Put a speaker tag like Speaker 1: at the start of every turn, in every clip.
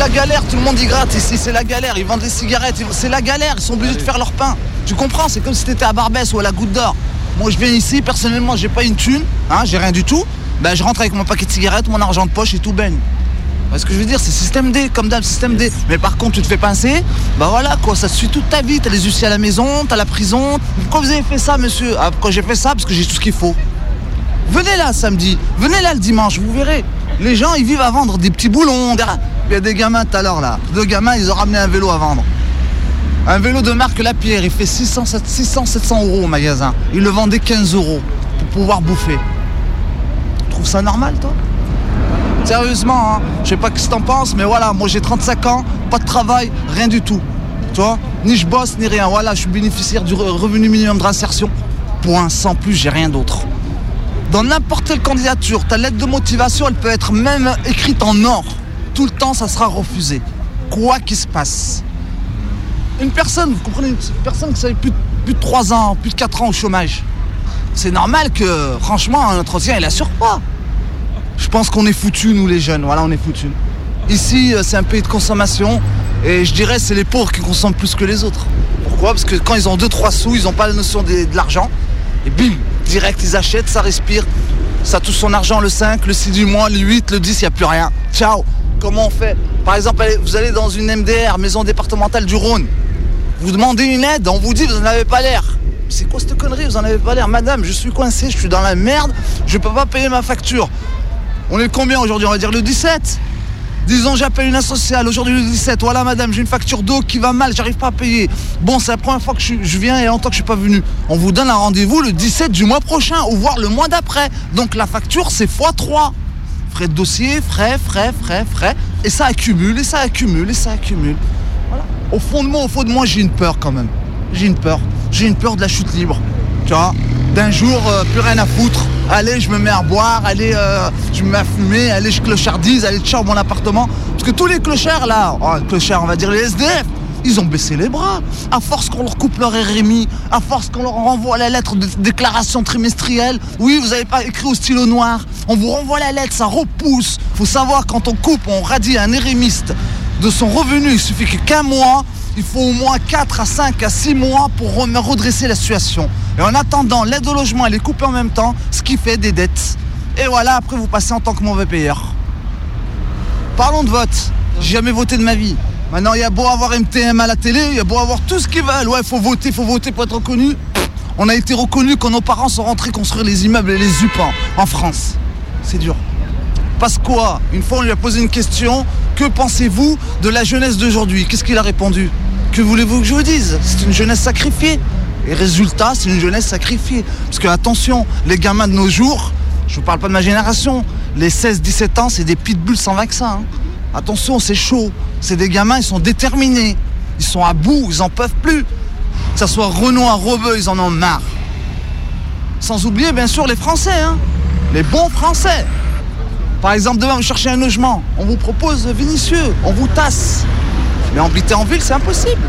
Speaker 1: la galère, tout le monde y gratte ici, c'est la galère. Ils vendent des cigarettes, c'est la galère, ils sont obligés de faire leur pain. Tu comprends C'est comme si t'étais à Barbès ou à la Goutte d'Or. Moi, je viens ici, personnellement, j'ai pas une thune, hein, j'ai rien du tout. Ben, je rentre avec mon paquet de cigarettes, mon argent de poche et tout baigne. Ce que je veux dire? C'est système D, comme d'hab, système D. Mais par contre, tu te fais pincer, bah voilà quoi, ça te suit toute ta vie. T'as les huissiers à la maison, t'as la prison. Pourquoi vous avez fait ça, monsieur? Ah, pourquoi j'ai fait ça? Parce que j'ai tout ce qu'il faut. Venez là samedi, venez là le dimanche, vous verrez. Les gens, ils vivent à vendre des petits boulons. des- Il y a des gamins tout à l'heure là. Deux gamins, ils ont ramené un vélo à vendre. Un vélo de marque Lapierre, il fait 600, 600 700 euros au magasin. Ils le vendaient 15 euros pour pouvoir bouffer. Tu trouves ça normal, toi? Sérieusement, hein, je sais pas ce que t'en penses, mais voilà, moi j'ai 35 ans, pas de travail, rien du tout. Tu vois? Ni je bosse, ni rien. Voilà, je suis bénéficiaire du re- revenu minimum de. Point, sans plus, j'ai rien d'autre. Dans n'importe quelle candidature, ta lettre de motivation, elle peut être même écrite en or. Tout le temps, ça sera refusé. Quoi qu'il se passe. Une personne, vous comprenez, une personne qui savait plus, de- plus de 3 ans, plus de 4 ans au chômage. C'est normal que, franchement, un entretien, il assure pas. Je pense qu'on est foutus, nous les jeunes. Voilà, on est foutus. Ici, euh, c'est un pays de consommation. Et je dirais, c'est les pauvres qui consomment plus que les autres. Pourquoi? Parce que quand ils ont 2-3 sous, ils n'ont pas la notion des- de l'argent. Et bim, direct, ils achètent, ça respire. Ça touche son argent le 5, le 6 du mois, le 8, le 10, il n'y a plus rien. Ciao Comment on fait Par exemple, vous allez dans une MDR, maison départementale du Rhône. Vous demandez une aide, on vous dit vous n'en avez pas l'air. C'est quoi cette connerie Vous n'en avez pas l'air Madame, je suis coincé, je suis dans la merde, je peux pas payer ma facture. On est combien aujourd'hui On va dire le 17 Disons j'appelle une sociale aujourd'hui le 17. Voilà madame, j'ai une facture d'eau qui va mal, j'arrive pas à payer. Bon, c'est la première fois que je, je viens et longtemps que je suis pas venu. On vous donne un rendez-vous le 17 du mois prochain ou voire le mois d'après. Donc la facture c'est x3. Frais de dossier, frais, frais, frais, frais. Et ça accumule, et ça accumule, et ça accumule. Au fond de moi, au fond de moi, j'ai une peur quand même. J'ai une peur. J'ai une peur de la chute libre. Tu vois? D'un jour, euh, plus rien à foutre. Allez, je me mets à boire, allez, euh, je me mets à fumer, allez, je clochardise, allez, ciao mon appartement. Parce que tous les clochards là, oh, clochards, on va dire les SDF, ils ont baissé les bras. À force qu'on leur coupe leur RMI, à force qu'on leur renvoie la lettre de déclaration trimestrielle. Oui, vous n'avez pas écrit au stylo noir. On vous renvoie la lettre, ça repousse. Faut savoir, quand on coupe, on radie un RMiste de son revenu, il suffit qu'un mois, il faut au moins 4 à 5 à 6 mois pour redresser la situation. Et en attendant, l'aide au logement, elle est coupée en même temps, ce qui fait des dettes. Et voilà, après vous passez en tant que mauvais payeur. Parlons de vote. J'ai jamais voté de ma vie. Maintenant, il y a beau avoir MTM à la télé, il y a beau avoir tout ce qu'ils veulent. Ouais, faut voter, faut voter pour être reconnu. On a été reconnu quand nos parents sont rentrés construire les immeubles et les UP en, France. C'est dur. Parce quoi? Une fois, on lui a posé une question. Que pensez-vous de la jeunesse d'aujourd'hui? Qu'est-ce qu'il a répondu? Que voulez-vous que je vous dise? C'est une jeunesse sacrifiée. Et résultat, c'est une jeunesse sacrifiée. Parce que attention, les gamins de nos jours, je vous parle pas de ma génération, les 16-17 ans, c'est des pitbulls sans vaccin. hein. Attention, c'est chaud. C'est des gamins, ils sont déterminés. Ils sont à bout, ils en peuvent plus. Que ça soit Renoir, Rebeu, ils en ont marre. Sans oublier, bien sûr, les Français, hein. Les bons Français. Par exemple, demain, vous cherchez un logement. On vous propose Vinicieux, on vous tasse. Mais habiter en ville, c'est impossible.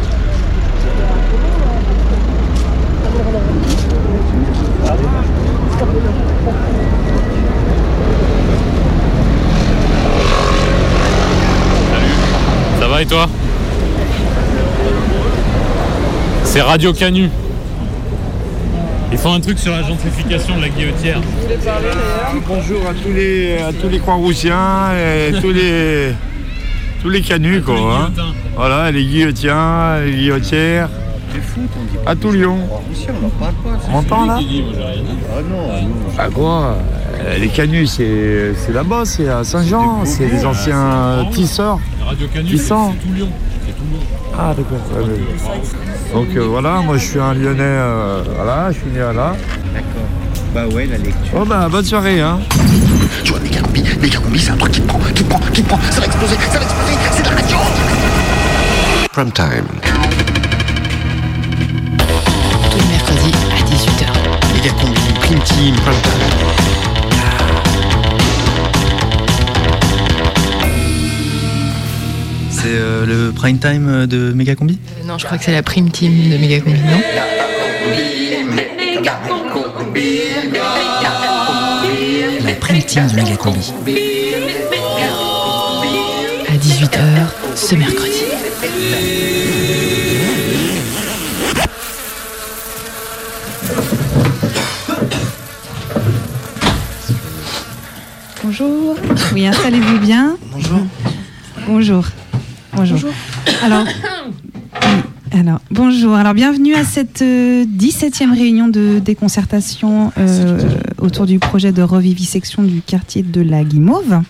Speaker 2: Ça va et toi C'est Radio Canu. Ils font un truc sur la gentrification de la guillotière.
Speaker 3: Bonjour à tous les, à tous les Croix-Roussiens et tous les, tous les canuts, quoi. hein. Voilà, les guillotiens, les guillotières. À tout Lyon. On m'entend là Ah quoi Euh, Les canuts, c'est c'est là-bas, c'est à Saint-Jean, c'est les anciens tisseurs.
Speaker 2: Radio Canu,
Speaker 3: Qui
Speaker 2: c'est tout Lyon. C'est tout Lyon.
Speaker 3: Ah d'accord. ouais, ouais. Donc euh, voilà, moi je suis un Lyonnais, euh, voilà, je suis né là.
Speaker 4: D'accord. Bah ouais, la lecture.
Speaker 3: Bon bah bonne soirée hein.
Speaker 5: Tu vois, méga combi, c'est un truc qui te prend, qui te prend, qui te prend, ça va exploser, ça va exploser, c'est de la radio
Speaker 6: Prime time.
Speaker 7: Tous les mercredis à 18h.
Speaker 5: Méga combi, prime team, prime time.
Speaker 4: C'est euh, le prime time de Megacombi?
Speaker 7: Euh, non, je crois que c'est la prime team de Megacombi, non?
Speaker 4: La prime team de Megacombi.
Speaker 7: À 18h. 18h ce mercredi.
Speaker 8: Bonjour. Oui, installez-vous bien.
Speaker 1: Bonjour.
Speaker 8: Bonjour. Bonjour. Alors, oui, alors, bonjour. Alors, bienvenue à cette euh, 17e réunion de déconcertation euh, autour du projet de revivisection du quartier de la Guimauve.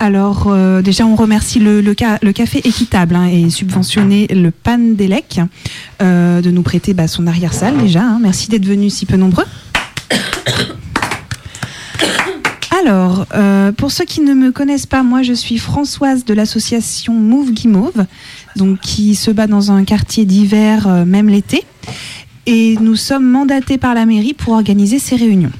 Speaker 8: Alors, euh, déjà, on remercie le, le, ca- le café équitable hein, et subventionné le Pan d'Elec euh, de nous prêter bah, son arrière-salle déjà. hein. Merci d'être venus si peu nombreux. Alors, euh, pour ceux qui ne me connaissent pas, moi je suis Françoise de l'association Move Guimauve, donc qui se bat dans un quartier d'hiver, euh, même l'été. Et nous sommes mandatés par la mairie pour organiser ces réunions.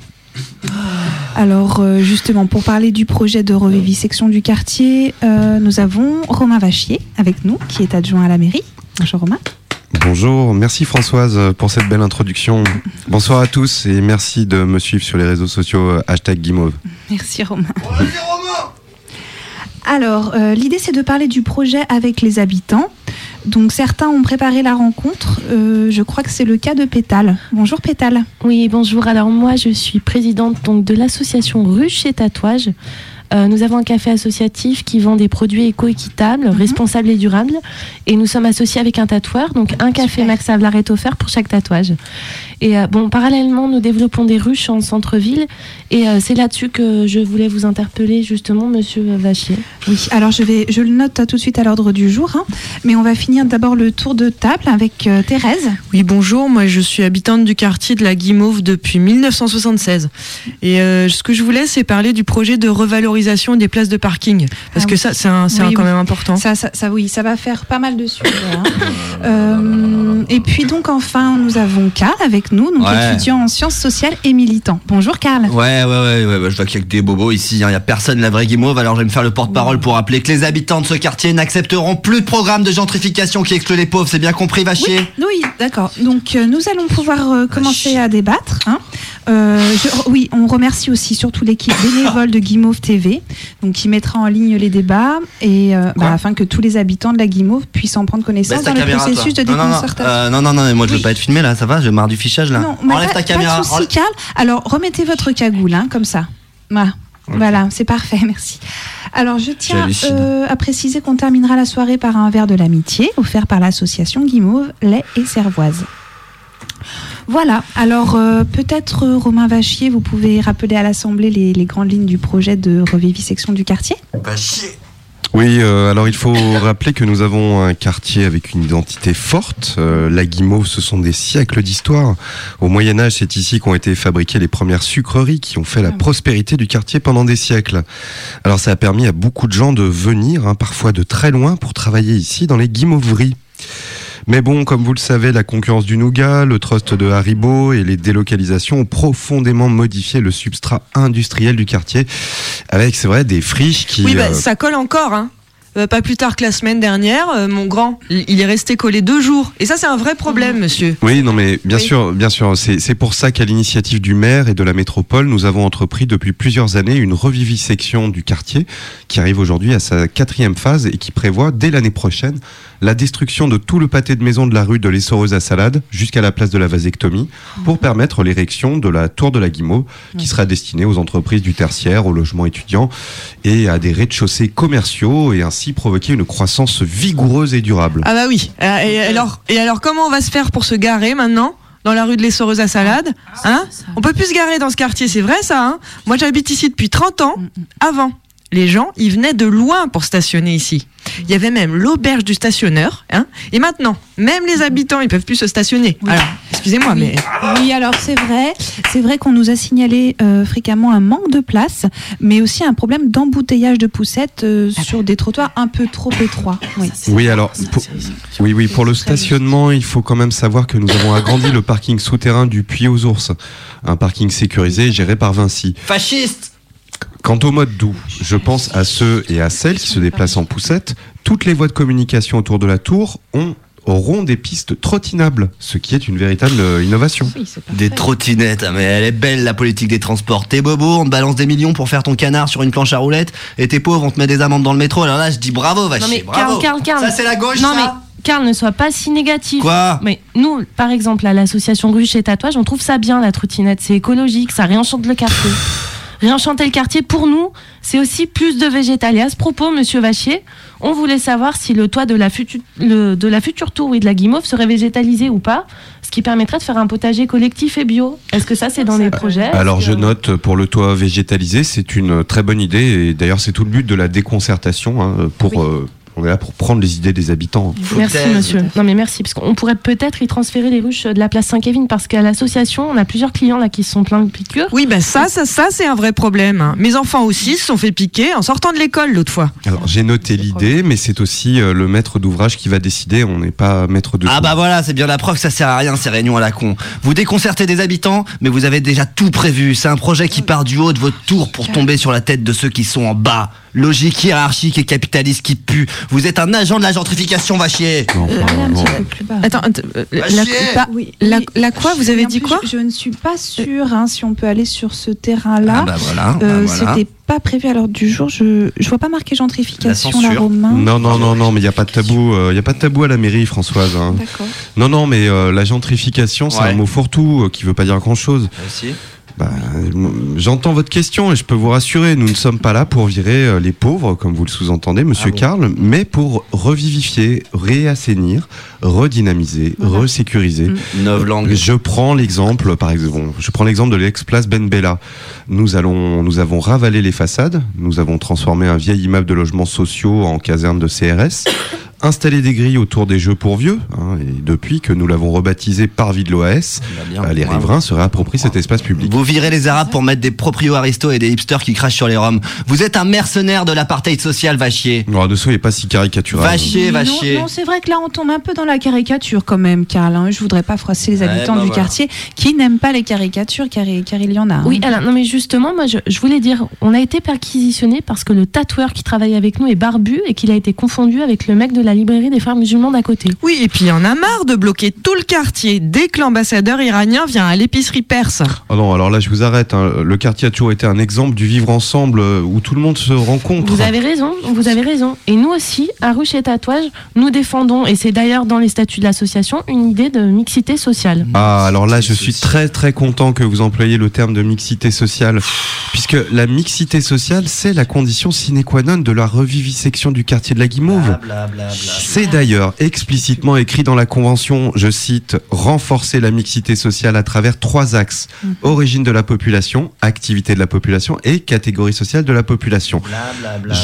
Speaker 8: Alors, euh, justement, pour parler du projet de revivisection du quartier, nous avons Romain Vachier avec nous, qui est adjoint à la mairie. Bonjour Romain.
Speaker 6: Bonjour, merci Françoise pour cette belle introduction. Bonsoir à tous et merci de me suivre sur les réseaux sociaux euh, hashtag Guimauve.
Speaker 8: Merci Romain. Alors, euh, l'idée c'est de parler du projet avec les habitants. Donc certains ont préparé la rencontre. Euh, je crois que c'est le cas de Pétale. Bonjour Pétale.
Speaker 9: Oui, bonjour. Alors moi, je suis présidente donc de l'association Ruche et Tatouage. Euh, nous avons un café associatif qui vend des produits éco-équitables, responsables et durables. Et nous sommes associés avec un tatoueur, donc un café
Speaker 8: Super.
Speaker 9: Max Havelaar est offert pour chaque tatouage. Et euh, bon, parallèlement, nous développons des ruches en centre-ville. Et euh, c'est là-dessus que je voulais vous interpeller justement, Monsieur Vachier.
Speaker 8: Oui, alors je vais, je le note tout de suite à l'ordre du jour. hein. mais on va finir d'abord le tour de table avec euh, Thérèse.
Speaker 10: Oui, bonjour, moi je suis habitante du quartier de la Guimauve depuis 1976. Et euh, ce que je voulais, c'est parler du projet de revalorisation des places de parking. Parce
Speaker 8: Ah
Speaker 10: que
Speaker 8: oui.
Speaker 10: ça, c'est un- c'est
Speaker 8: Oui,
Speaker 10: un- quand
Speaker 8: oui.
Speaker 10: même important.
Speaker 8: Ça, ça, ça, oui, ça va faire pas mal de sujets. hein. Euh, et puis donc enfin, nous avons Karl avec nous, donc
Speaker 11: Ouais.
Speaker 8: étudiant en sciences sociales et militant. Bonjour Karl.
Speaker 11: Ouais, ouais, ouais, ouais, bah, je vois qu'il y a que des bobos ici, il n'y a personne la vraie guimauve, alors je vais me faire le porte-parole pour rappeler que les habitants de ce quartier n'accepteront plus de programme de gentrification qui exclut les pauvres, c'est bien compris, va chier
Speaker 8: Oui, d'accord. Donc euh, nous allons pouvoir euh, commencer à débattre. hein. Euh, je- oui, on remercie aussi surtout l'équipe bénévole de Guimauve TV, donc qui mettra en ligne les débats et euh, bah, afin que tous les habitants de la Guimauve puissent en prendre connaissance
Speaker 11: ta
Speaker 8: dans le processus de
Speaker 11: non, non, non,
Speaker 8: déconcertation.
Speaker 11: euh, non, non, non, mais moi je veux
Speaker 8: Oui.
Speaker 11: pas être filmé là, ça va, je marre du fichage là.
Speaker 8: Non,
Speaker 11: Enlève
Speaker 8: pas,
Speaker 11: ta caméra. enlève-.
Speaker 8: Alors, remettez votre cagoule, hein, comme ça. Voilà, voilà c'est parfait, merci. Alors, je tiens euh, à préciser qu'on terminera la soirée par un verre de l'amitié offert par l'association Guimauve, lait et cervoise. Voilà, alors euh, peut-être euh, Romain Vachier, vous pouvez rappeler à l'Assemblée les, les grandes lignes du projet de revivisection du quartier
Speaker 11: Va chier.
Speaker 6: Oui, euh, alors il faut rappeler que nous avons un quartier avec une identité forte. Euh, la Guimauve, ce sont des siècles d'histoire. Au Moyen Âge, c'est ici qu'ont été fabriquées les premières sucreries qui ont fait la prospérité du quartier pendant des siècles. Alors ça a permis à beaucoup de gens de venir, hein, parfois de très loin, pour travailler ici dans les guimauveries. Mais bon, comme vous le savez, la concurrence du nougat, le trust de Haribo et les délocalisations ont profondément modifié le substrat industriel du quartier, avec, c'est vrai, des friches qui...
Speaker 10: Oui, bah,
Speaker 6: euh,
Speaker 10: ça colle encore. Hein. Euh, pas plus tard que la semaine dernière, euh, mon grand, il est resté collé deux jours. Et ça, c'est un vrai problème, monsieur.
Speaker 6: Oui, non, mais bien
Speaker 10: Oui.
Speaker 6: sûr, bien sûr. C'est c'est pour ça qu'à l'initiative du maire et de la métropole, nous avons entrepris depuis plusieurs années une revivisection du quartier qui arrive aujourd'hui à sa quatrième phase et qui prévoit dès l'année prochaine la destruction de tout le pâté de maison de la rue de l'Essoreuse à Salade jusqu'à la place de la vasectomie pour permettre l'érection de la tour de la Guimauve qui sera destinée aux entreprises du tertiaire, aux logements étudiants et à des rez-de-chaussée commerciaux et ainsi provoquer une croissance vigoureuse et durable.
Speaker 10: Ah bah oui. Euh, Et alors, et alors, comment on va se faire pour se garer maintenant dans la rue de l'Essoreuse à Salade hein On peut plus se garer dans ce quartier, c'est vrai ça hein Moi j'habite ici depuis 30 ans. Avant, les gens, ils venaient de loin pour stationner ici. Il y avait même l'auberge du stationneur. Hein et maintenant, même les habitants, ils peuvent plus se stationner. Alors, excusez-moi, mais...
Speaker 8: Oui, alors c'est vrai, c'est vrai qu'on nous a signalé euh, fréquemment un manque de place, mais aussi un problème d'embouteillage de poussettes euh, sur des trottoirs un peu trop étroits. Oui.
Speaker 6: Oui, alors, pour, oui, oui, pour le stationnement, il faut quand même savoir que nous avons agrandi le parking souterrain du Puy aux Ours, un parking sécurisé géré par Vinci.
Speaker 11: Fasciste
Speaker 6: Quant au mode doux, je pense à ceux et à celles qui se déplacent en poussette. Toutes les voies de communication autour de la tour ont auront des pistes trottinables, ce qui est une véritable euh, innovation.
Speaker 11: Des trottinettes, ah, mais elle est belle la politique des transports. T'es bobo, on te balance des millions pour faire ton canard sur une planche à roulettes, et t'es pauvre, on te met des amendes dans le métro. Alors là, je dis bravo,
Speaker 9: Non
Speaker 11: vachier,
Speaker 9: mais
Speaker 11: bravo.
Speaker 9: Karl, Karl, Karl.
Speaker 11: Ça c'est la gauche,
Speaker 9: Non
Speaker 11: ça
Speaker 9: mais Karl, ne sois pas si négatif.
Speaker 11: Quoi?
Speaker 9: Mais nous, par exemple, à l'association Ruche et Tatouage, on trouve ça bien la trottinette. C'est écologique, ça réenchante le quartier. Réenchanter le quartier, pour nous, c'est aussi plus de végétal. Et à ce propos, monsieur Vachier, on voulait savoir si le toit de la, futu- le- de la future tour oui, de la Guimauve serait végétalisé ou pas, ce qui permettrait de faire un potager collectif et bio. Est-ce que ça, c'est dans les projets?
Speaker 6: Alors je note pour le toit végétalisé, c'est une très bonne idée et d'ailleurs c'est tout le but de la déconcertation hein, pour euh, on est là pour prendre les idées des habitants.
Speaker 9: Merci monsieur. Non mais merci parce qu'on pourrait peut-être y transférer les ruches de la place Saint-Kévin parce qu'à l'association on a plusieurs clients là qui se sont pleins de piqûres.
Speaker 10: Oui, bah ça, ça, ça c'est un vrai problème. hein. Mes enfants aussi se sont fait piquer en sortant de l'école l'autre fois.
Speaker 6: Alors j'ai noté l'idée, mais c'est aussi euh, le maître d'ouvrage qui va décider. On n'est pas maître de.
Speaker 11: Ah bah voilà, c'est bien la preuve que ça sert à rien ces réunions à la con. Vous déconcertez des habitants, mais vous avez déjà tout prévu. C'est un projet qui part du haut de votre tour pour tomber sur la tête de ceux qui sont en bas. Logique hiérarchique et capitaliste qui pue. Vous êtes un agent de la gentrification, vachier.
Speaker 10: Attends, att- euh, la,
Speaker 11: chier.
Speaker 10: pas-
Speaker 8: Oui,
Speaker 10: la,
Speaker 8: oui,
Speaker 10: la quoi Vous avez dit
Speaker 8: plus,
Speaker 10: quoi
Speaker 8: je, je ne suis pas sûre hein, si on peut aller sur ce terrain-là.
Speaker 11: Ah bah voilà,
Speaker 8: Euh,
Speaker 11: bah voilà.
Speaker 8: C'était pas prévu à l'ordre du jour. Je je vois pas marqué gentrification
Speaker 6: La
Speaker 8: là. Romain.
Speaker 6: Non, non, non, non, mais il n'y a pas de tabou. Il n'y a pas de tabou à la mairie, Françoise. hein.
Speaker 8: D'accord.
Speaker 6: Non, non, mais euh, la gentrification, c'est
Speaker 11: Ouais.
Speaker 6: un mot fourre-tout euh, qui veut pas dire grand-chose. Bah, euh, J'entends votre question et je peux vous rassurer, nous ne sommes pas là pour virer euh, les pauvres, comme vous le sous-entendez, Monsieur
Speaker 11: Ah bon
Speaker 6: Karl, mais pour revivifier, réassainir, redynamiser, resécuriser.
Speaker 11: Novlangue.
Speaker 6: Je prends l'exemple, par exemple, bon, je prends l'exemple de l'ex-place Ben Bella. Nous allons, nous avons ravalé les façades, nous avons transformé un vieil immeuble de logements sociaux en caserne de CRS. Installé des grilles autour des jeux pour vieux, hein, et depuis que nous l'avons rebaptisé Parvis de l'OAS, euh, les riverains se réapproprient cet espace public.
Speaker 11: Vous virez les Arabes pour mettre des proprios aristos et des hipsters qui crachent sur les Roms. Vous êtes un mercenaire de l'apartheid social, va chier.
Speaker 6: Alors, de soyez pas si caricatural.
Speaker 11: Va chier, va
Speaker 8: non, non, c'est vrai que là, on tombe un peu dans la caricature quand même, Karl. hein. Je voudrais pas froisser les
Speaker 11: Ouais,
Speaker 8: habitants
Speaker 11: bah
Speaker 8: du
Speaker 11: voilà.
Speaker 8: quartier qui n'aiment pas les caricatures, car, car il y en a. hein.
Speaker 9: Oui, alors non mais justement, moi je, je voulais dire, on a été perquisitionné parce que le tatoueur qui travaille avec nous est barbu et qu'il a été confondu avec le mec de la librairie des frères musulmans d'à côté.
Speaker 10: Oui, et puis il y en a marre de bloquer tout le quartier dès que l'ambassadeur iranien vient à l'épicerie perse.
Speaker 6: Ah non, alors là, je vous arrête. hein. Le quartier a toujours été un exemple du vivre ensemble euh, où tout le monde se rencontre.
Speaker 9: Vous avez raison, vous avez raison. Et nous aussi, à Ruche et Tatouage, nous défendons, et c'est d'ailleurs dans les statuts de l'association, une idée de mixité sociale.
Speaker 6: Ah, alors là, je suis très très content que vous employiez le terme de mixité sociale, puisque la mixité sociale, c'est la condition sine qua non de la revivisection du quartier de la Guimauve. C'est d'ailleurs explicitement écrit dans la Convention, je cite, renforcer la mixité sociale à travers trois axes. Origine de la population, activité de la population et catégorie sociale de la population.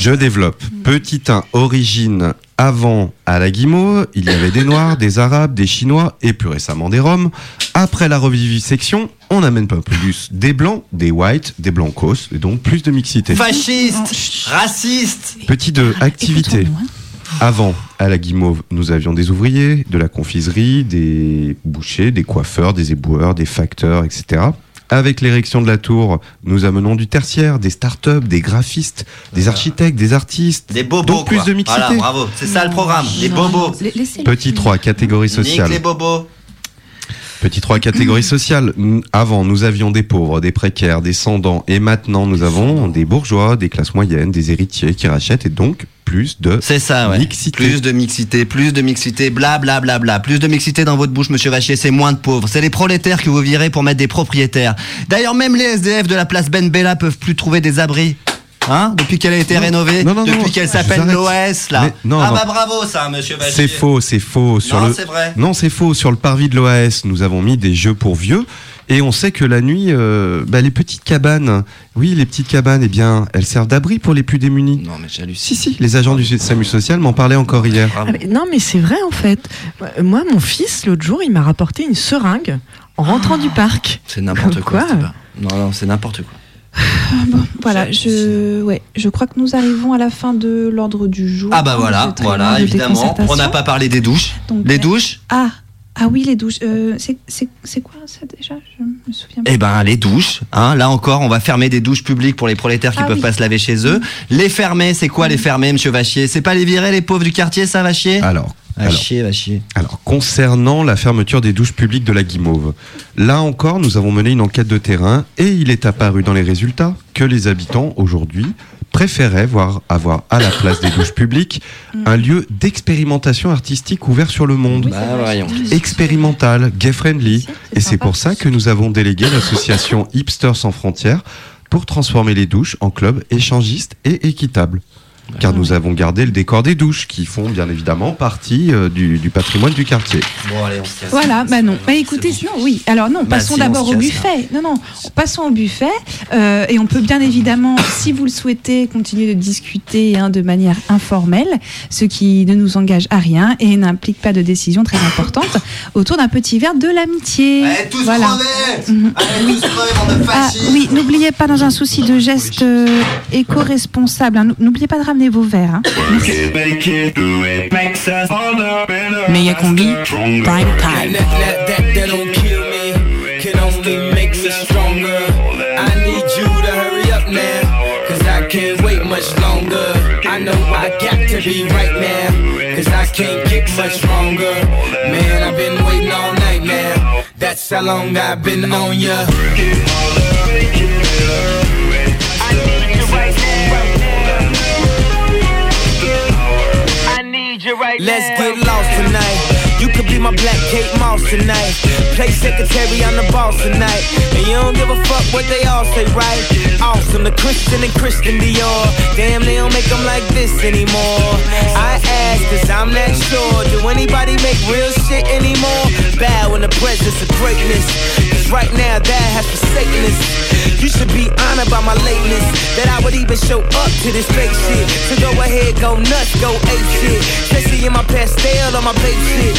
Speaker 6: Je développe. Petit 1, origine. Avant, à la Guimauve, il y avait des Noirs, des Arabes, des Chinois et plus récemment des Roms. Après la revivisection, on amène pas plus des Blancs, des Whites, des Blancos, et donc plus de mixité.
Speaker 11: Fasciste, raciste.
Speaker 6: Petit 2, activité. Avant, à la Guimauve, nous avions des ouvriers, de la confiserie, des bouchers, des coiffeurs, des éboueurs, des facteurs, etc. Avec l'érection de la tour, nous amenons du tertiaire, des start-up, des graphistes, des architectes, des artistes.
Speaker 11: Des bobos,
Speaker 6: Donc plus
Speaker 11: quoi.
Speaker 6: de mixité.
Speaker 11: Voilà, bravo. C'est ça le programme. Les bobos.
Speaker 6: Petit 3, catégorie
Speaker 11: Nique
Speaker 6: sociale.
Speaker 11: les bobos.
Speaker 6: Petit 3, catégorie sociale. Nous- Avant, nous avions des pauvres, des précaires, des sans-dents. Et maintenant, nous avons des bourgeois, des classes moyennes, des héritiers qui rachètent et donc plus de
Speaker 11: C'est ça, ouais.
Speaker 6: mixité.
Speaker 11: Plus de mixité, plus de mixité, bla bla bla bla. Plus de mixité dans votre bouche, monsieur Vachier, c'est moins de pauvres. C'est les prolétaires que vous virez pour mettre des propriétaires. D'ailleurs, même les SDF de la place Ben Bella peuvent plus trouver des abris. Hein? Depuis qu'elle a été rénovée?
Speaker 6: Non, non,
Speaker 11: Depuis qu'elle s'appelle l'OS, là?
Speaker 6: Mais non,
Speaker 11: Ah
Speaker 6: non.
Speaker 11: bah bravo, ça, monsieur.
Speaker 6: C'est faux, c'est faux. Sur
Speaker 11: Non,
Speaker 6: le...
Speaker 11: c'est vrai.
Speaker 6: Non, c'est faux. Sur le parvis de l'OAS, nous avons mis des jeux pour vieux. Et on sait que la nuit, euh, bah, les petites cabanes, oui, les petites cabanes, eh bien, elles servent d'abri pour les plus démunis.
Speaker 11: Non, mais j'hallucine.
Speaker 6: Si, si, les agents du SAMU social m'en parlaient encore hier.
Speaker 10: Ah, mais non, mais c'est vrai en fait. Moi, mon fils, l'autre jour, il m'a rapporté une seringue en rentrant du parc.
Speaker 11: C'est n'importe quoi.
Speaker 10: quoi,
Speaker 11: c'est pas- Non, non, c'est n'importe quoi.
Speaker 8: Voilà, je, ouais, je crois que nous arrivons à la fin de l'ordre du jour.
Speaker 11: Ah bah voilà, voilà,
Speaker 8: de
Speaker 11: évidemment. On n'a pas parlé des douches.
Speaker 8: Donc,
Speaker 11: les douches
Speaker 8: Ah, Ah oui, les douches. euh, c'est- c'est c'est quoi ça déjà? Je me souviens pas.
Speaker 11: Eh ben, les douches. Hein, là encore, on va fermer des douches publiques pour les prolétaires qui
Speaker 8: Ah
Speaker 11: peuvent
Speaker 8: oui.
Speaker 11: pas se laver chez eux. Les fermer, c'est quoi les fermer, monsieur Vachier? C'est pas les virer, les pauvres du quartier, ça, Vachier?
Speaker 6: Alors, alors,
Speaker 11: Vachier, Vachier.
Speaker 6: alors, concernant la fermeture des douches publiques de la Guimauve, là encore, nous avons mené une enquête de terrain et il est apparu dans les résultats que les habitants aujourd'hui préféraient voir avoir à la place des douches publiques un lieu d'expérimentation artistique ouvert sur le monde.
Speaker 11: Bah,
Speaker 6: expérimental, gay-friendly. Et c'est pour ça que nous avons délégué l'association Hipsters sans frontières pour transformer les douches en clubs échangistes et équitables. Car nous avons gardé le décor des douches, qui font bien évidemment partie euh, du, du patrimoine du quartier.
Speaker 11: Bon, allez, on se casse.
Speaker 8: Voilà, bah non. Bah écoutez, non, oui. Alors non,
Speaker 11: Bah,
Speaker 8: passons
Speaker 11: si, on
Speaker 8: d'abord au buffet. Non, non, passons au buffet. Euh, et on peut bien évidemment, si vous le souhaitez, continuer de discuter hein, de manière informelle, ce qui ne nous engage à rien et n'implique pas de décision très importante, autour d'un petit verre de l'amitié.
Speaker 11: Allez, tous
Speaker 8: voilà.
Speaker 11: crever
Speaker 8: Mhm.
Speaker 11: Allez, tous de
Speaker 8: Ah, oui, n'oubliez pas dans un souci de geste euh, éco-responsable, hein, n'ou- n'oubliez pas de ramener vos verres. hein.
Speaker 7: Méga combi, prime time.
Speaker 12: can't wait much longer. I know I got to be right now, cause I can't get much stronger. Man, I've been waiting all night now. That's how long I've been on ya. Let's get lost tonight. You could be my black Kate Moss tonight. Play secretary, I'm the boss tonight. And you don't give a fuck what they all say, right? Awesome, the Christian and Christian Dior. Damn, they don't make them like this anymore. I ask, cause I'm not sure. Do anybody make real shit anymore? Bow in the presence of greatness. Cause right now, that has forsaken us. You should be honored by my lateness. That I would even show up to this fake shit. So go ahead, go nuts, go ape shit. Especially in my pastel on my babe shit.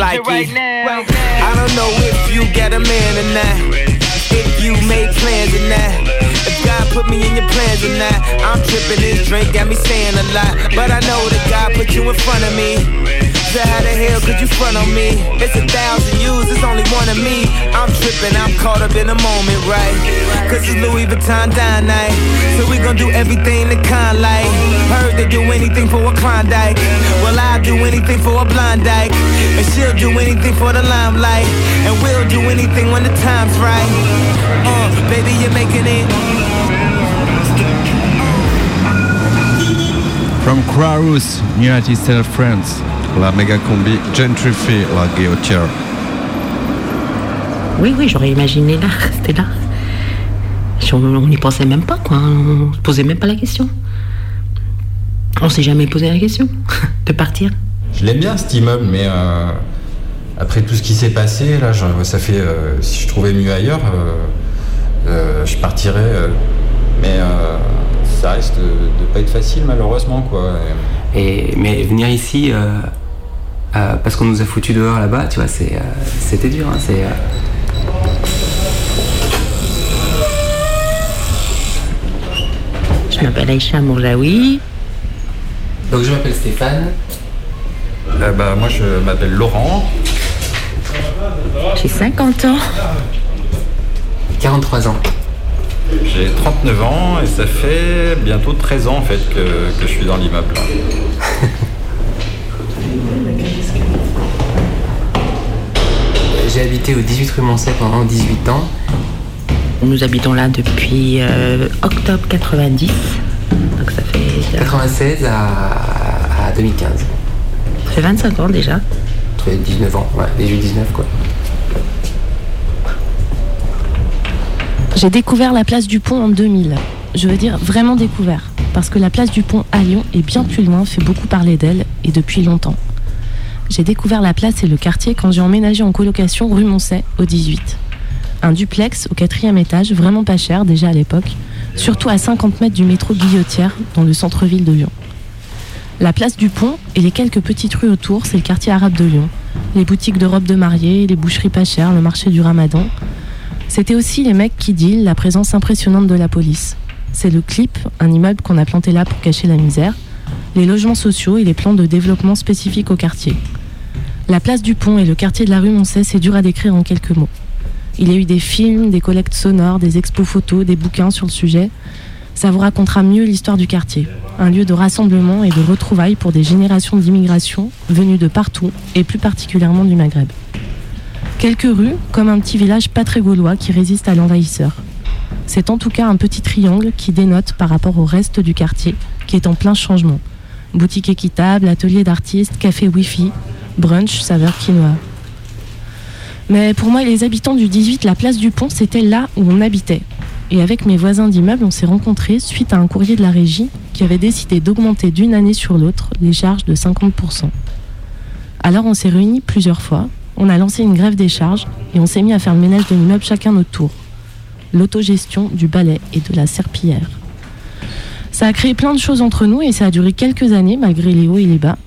Speaker 12: Like it. I don't know if you got a man or not. If you made plans or not. If God put me in your plans or not. I'm tripping this drink, got me saying a lot. But I know that God put you in front of me. So how the hell could you front on me? It's a thousand yous, it's only one of me. I'm tripping, I'm caught up in the moment, right? Cause it's Louis Vuitton dine night. So we gon' do everything the kind like. Heard they do anything for a Klondike. Well, I'll do anything for a blind dyke. And she'll do anything for the limelight. And we'll do anything when the time's right. Uh, baby, you're making it.
Speaker 13: From Croix, United States of France.
Speaker 6: La méga combi Gentrify la guillotière.
Speaker 7: Oui, oui, j'aurais imaginé là, c'était là. On n'y pensait même pas, quoi. On se posait même pas la question. On s'est jamais posé la question de partir.
Speaker 14: Je l'aime bien cet immeuble, mais euh, après tout ce qui s'est passé, là, je- ça fait. euh, si je trouvais mieux ailleurs, euh, euh, je partirais. euh, mais euh, ça risque de, de pas être facile, malheureusement, quoi.
Speaker 15: Et, mais venir ici, euh, parce qu'on nous a foutu dehors là-bas, tu vois, c'est, euh, c'était dur. hein, c'est, euh,
Speaker 7: Je m'appelle Aïcha Mourlaoui.
Speaker 15: Donc je m'appelle Stéphane.
Speaker 14: Bah, moi, je m'appelle Laurent.
Speaker 7: J'ai 50 ans.
Speaker 15: 43 ans.
Speaker 14: J'ai 39 ans et ça fait bientôt 13 ans en fait que, que je suis dans l'immeuble.
Speaker 15: J'ai habité au 18 rue Mancet pendant 18 ans.
Speaker 7: Nous habitons là depuis euh, octobre 90. Donc ça fait.
Speaker 15: 96 à, à 2015.
Speaker 7: Ça fait 25 ans déjà.
Speaker 15: Ça fait 19 ans, ouais, 18-19 quoi.
Speaker 9: J'ai découvert la place du pont en 2000. Je veux dire vraiment découvert. Parce que la place du pont à Lyon est bien plus loin, fait beaucoup parler d'elle, et depuis longtemps. J'ai découvert la place et le quartier quand j'ai emménagé en colocation rue Moncey, au 18. Un duplex au quatrième étage, vraiment pas cher déjà à l'époque, surtout à 50 mètres du métro Guillotière, dans le centre-ville de Lyon. La place du Pont et les quelques petites rues autour, c'est le quartier arabe de Lyon. Les boutiques de robes de mariée, les boucheries pas chères, le marché du ramadan. C'était aussi les mecs qui deal, la présence impressionnante de la police. C'est le clip, un immeuble qu'on a planté là pour cacher la misère, les logements sociaux et les plans de développement spécifiques au quartier. La place du Pont et le quartier de la rue Moncey, c'est dur à décrire en quelques mots. Il y a eu des films, des collectes sonores, des expos photos, des bouquins sur le sujet. Ça vous racontera mieux l'histoire du quartier. Un lieu de rassemblement et de retrouvailles pour des générations d'immigration venues de partout et plus particulièrement du Maghreb. Quelques rues, comme un petit village pas très gaulois qui résiste à l'envahisseur. C'est en tout cas un petit triangle qui dénote par rapport au reste du quartier, qui est en plein changement. Boutique équitable, atelier d'artistes, café Wi-Fi, brunch, saveur quinoa. Mais pour moi et les habitants du 18, la place du pont, c'était là où on habitait. Et avec mes voisins d'immeuble, on s'est rencontrés suite à un courrier de la régie qui avait décidé d'augmenter d'une année sur l'autre les charges de 50%. Alors on s'est réunis plusieurs fois, on a lancé une grève des charges et on s'est mis à faire le ménage de l'immeuble chacun notre tour. L'autogestion du balai et de la serpillière. Ça a créé plein de choses entre nous et ça a duré quelques années malgré les hauts et les bas,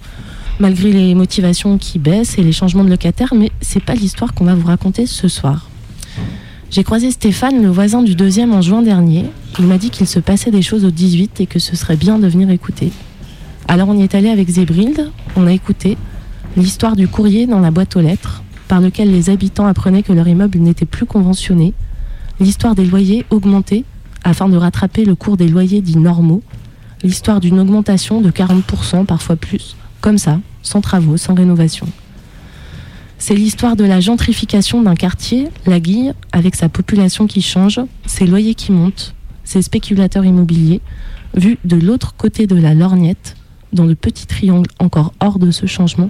Speaker 9: malgré les motivations qui baissent et les changements de locataires, mais c'est pas l'histoire qu'on va vous raconter ce soir. J'ai croisé Stéphane, le voisin du deuxième, en juin dernier. Il m'a dit qu'il se passait des choses au 18 et que ce serait bien de venir écouter. Alors on y est allé avec Zébrild, on a écouté l'histoire du courrier dans la boîte aux lettres, par lequel les habitants apprenaient que leur immeuble n'était plus conventionné, l'histoire des loyers augmentés afin de rattraper le cours des loyers dits normaux, l'histoire d'une augmentation de 40%, parfois plus, comme ça, sans travaux, sans rénovation. C'est l'histoire de la gentrification d'un quartier, la Guille, avec sa population qui change, ses loyers qui montent, ses spéculateurs immobiliers, vus de l'autre côté de la lorgnette, dans le petit triangle encore hors de ce changement,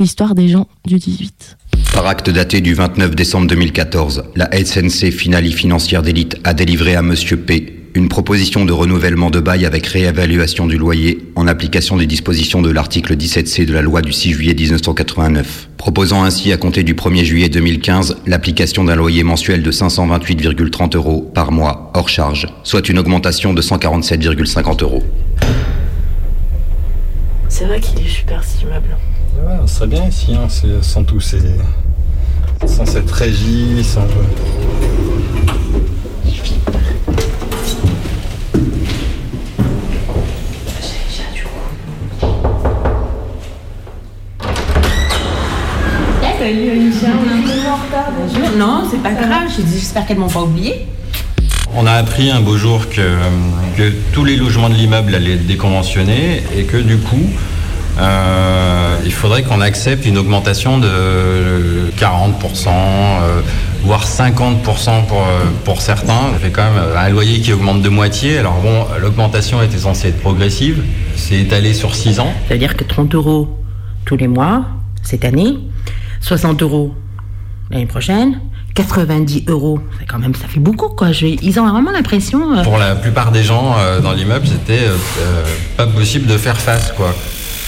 Speaker 9: l'histoire des gens du 18.
Speaker 16: Par acte daté du 29 décembre 2014, la SNC Finali Financière d'élite a délivré à Monsieur P une proposition de renouvellement de bail avec réévaluation du loyer en application des dispositions de l'article 17C de la loi du 6 juillet 1989, proposant ainsi à compter du 1er juillet 2015 l'application d'un loyer mensuel de 528,30 euros par mois hors charge, soit une augmentation de 147,50 euros.
Speaker 9: C'est vrai qu'il est super cet immeuble.
Speaker 14: Ouais, on serait bien ici, hein, sans ces. sans cette régie, sans.
Speaker 7: Salut Alicia, on est un peu en retard. Bonjour. Non, c'est pas grave, j'ai dit, j'espère qu'elles m'ont pas oublié.
Speaker 14: On a appris un beau jour que, que tous les logements de l'immeuble allaient être déconventionnés et que du coup, euh, il faudrait qu'on accepte une augmentation de 40%, euh, voire 50% pour, euh, pour certains. Ça fait quand même un loyer qui augmente de moitié. Alors bon, l'augmentation était censée être progressive. C'est étalé sur 6 ans.
Speaker 7: Ça veut dire que 30 euros tous les mois, cette année, 60 euros l'année prochaine, 90 euros, c'est quand même, ça fait beaucoup quoi. Je- ils ont vraiment l'impression. euh,
Speaker 14: Pour la plupart des gens euh, dans l'immeuble, c'était euh, pas possible de faire face, quoi.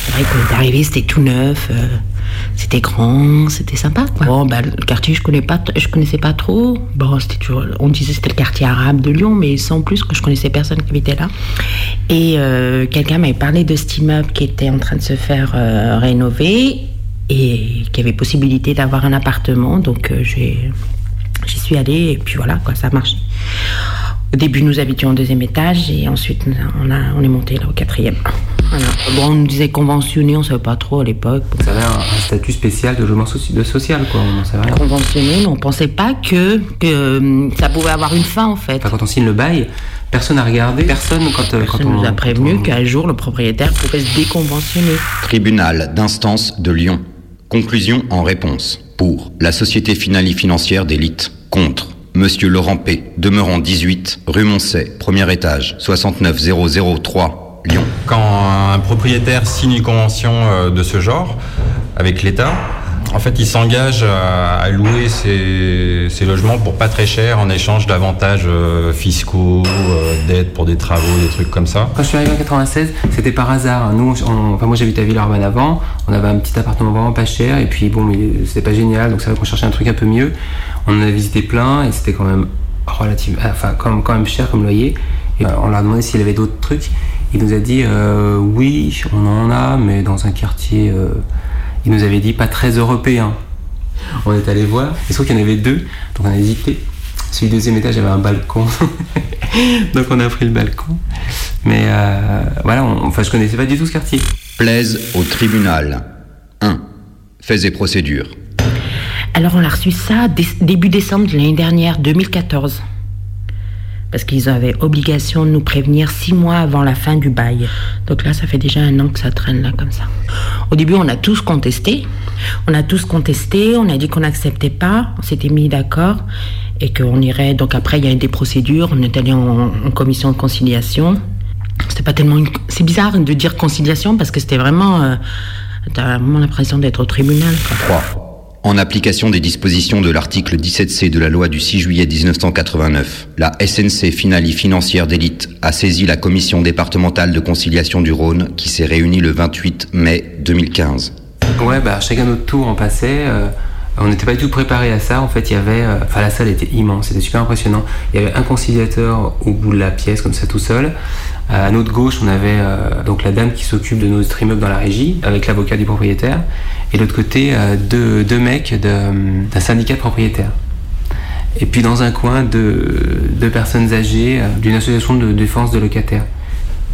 Speaker 7: C'est vrai qu'on est arrivé, c'était tout neuf, euh, c'était grand, c'était sympa quoi. Bon, bah, le quartier, je connais pas, je connaissais pas trop. Bon, c'était toujours, on disait que c'était le quartier arabe de Lyon, mais sans plus que je connaissais personne qui habitait là. Et euh, quelqu'un m'avait parlé de cet immeuble qui était en train de se faire euh, rénover et qui avait possibilité d'avoir un appartement, donc euh, j'ai, j'y suis allée et puis voilà quoi, ça marche. Au début, nous habitions au deuxième étage et ensuite, on, a, on est monté là au quatrième. Voilà. Bon, on nous disait conventionné, on savait pas trop à l'époque.
Speaker 15: Ça avait un, un statut spécial de logement soci- de social, quoi. On savait rien.
Speaker 7: Conventionné, mais on pensait pas que, que hum, ça pouvait avoir une fin en fait.
Speaker 15: Enfin, quand on signe le bail, personne n'a regardé, personne quand, euh, quand
Speaker 7: Personne
Speaker 15: on
Speaker 7: nous a
Speaker 15: quand
Speaker 7: prévenu
Speaker 15: on-
Speaker 7: qu'un jour le propriétaire pouvait se déconventionner.
Speaker 16: Tribunal d'instance de Lyon. Conclusion en réponse. Pour la société Finali Financière d'élite. Contre. Monsieur Laurent P. Demeurant 18, rue Moncey, premier étage, 69003, Lyon.
Speaker 14: Quand un propriétaire signe une convention euh, de ce genre avec l'État, En fait, il s'engage à, louer ces, logements pour pas très cher en échange d'avantages euh, fiscaux, euh, d'aides pour des travaux, des trucs comme ça.
Speaker 15: Quand je suis arrivé en 96, c'était par hasard. Nous, on- enfin moi j'habitais à Villeurbanne avant, on avait un petit appartement vraiment pas cher, et puis bon, mais c'était pas génial, donc c'est vrai qu'on cherchait un truc un peu mieux. On en a visité plein, et c'était quand même relativement, enfin quand quand même cher comme loyer. Et euh, on leur a demandé s'il avait d'autres trucs. Il nous a dit euh, oui, on en a, mais dans un quartier, euh, il nous avait dit pas très européen. On est allé voir, et sauf qu'il y en avait deux, donc on a hésité. Celui du deuxième étage avait un balcon, donc on a pris le balcon. Mais euh, voilà, on- enfin je connaissais pas du tout ce quartier.
Speaker 16: Plaise au tribunal. 1. Faits et procédures.
Speaker 7: Alors on a reçu ça dé- début décembre de l'année dernière, 2014. Parce qu'ils avaient obligation de nous prévenir six mois avant la fin du bail. Donc là, ça fait déjà un an que ça traîne là comme ça. Au début, on a tous contesté. On a tous contesté. On a dit qu'on n'acceptait pas. On s'était mis d'accord et qu'on irait. Donc après, il y a eu des procédures. On est allé en, commission de conciliation. C'était pas tellement. une- C'est bizarre de dire conciliation parce que c'était vraiment. euh, T'as vraiment l'impression d'être au tribunal. quoi.
Speaker 16: 3. En application des dispositions de l'article 17C de la loi du 6 juillet 1989, la SNC Finali Financière d'élite a saisi la commission départementale de conciliation du Rhône qui s'est réunie le 28 mai 2015.
Speaker 15: Ouais, bah chacun notre tour on passait. euh, on n'était pas du tout préparé à ça. En fait, il y avait. euh, la salle était immense, c'était super impressionnant. Il y avait un conciliateur au bout de la pièce, comme ça tout seul. Euh, à notre gauche, on avait euh, donc la dame qui s'occupe de nos immeubles dans la régie, avec l'avocat du propriétaire. Et de l'autre côté, euh, deux, mecs d'un syndicat de propriétaires. Et puis dans un coin, deux, personnes âgées d'une association de défense de locataires.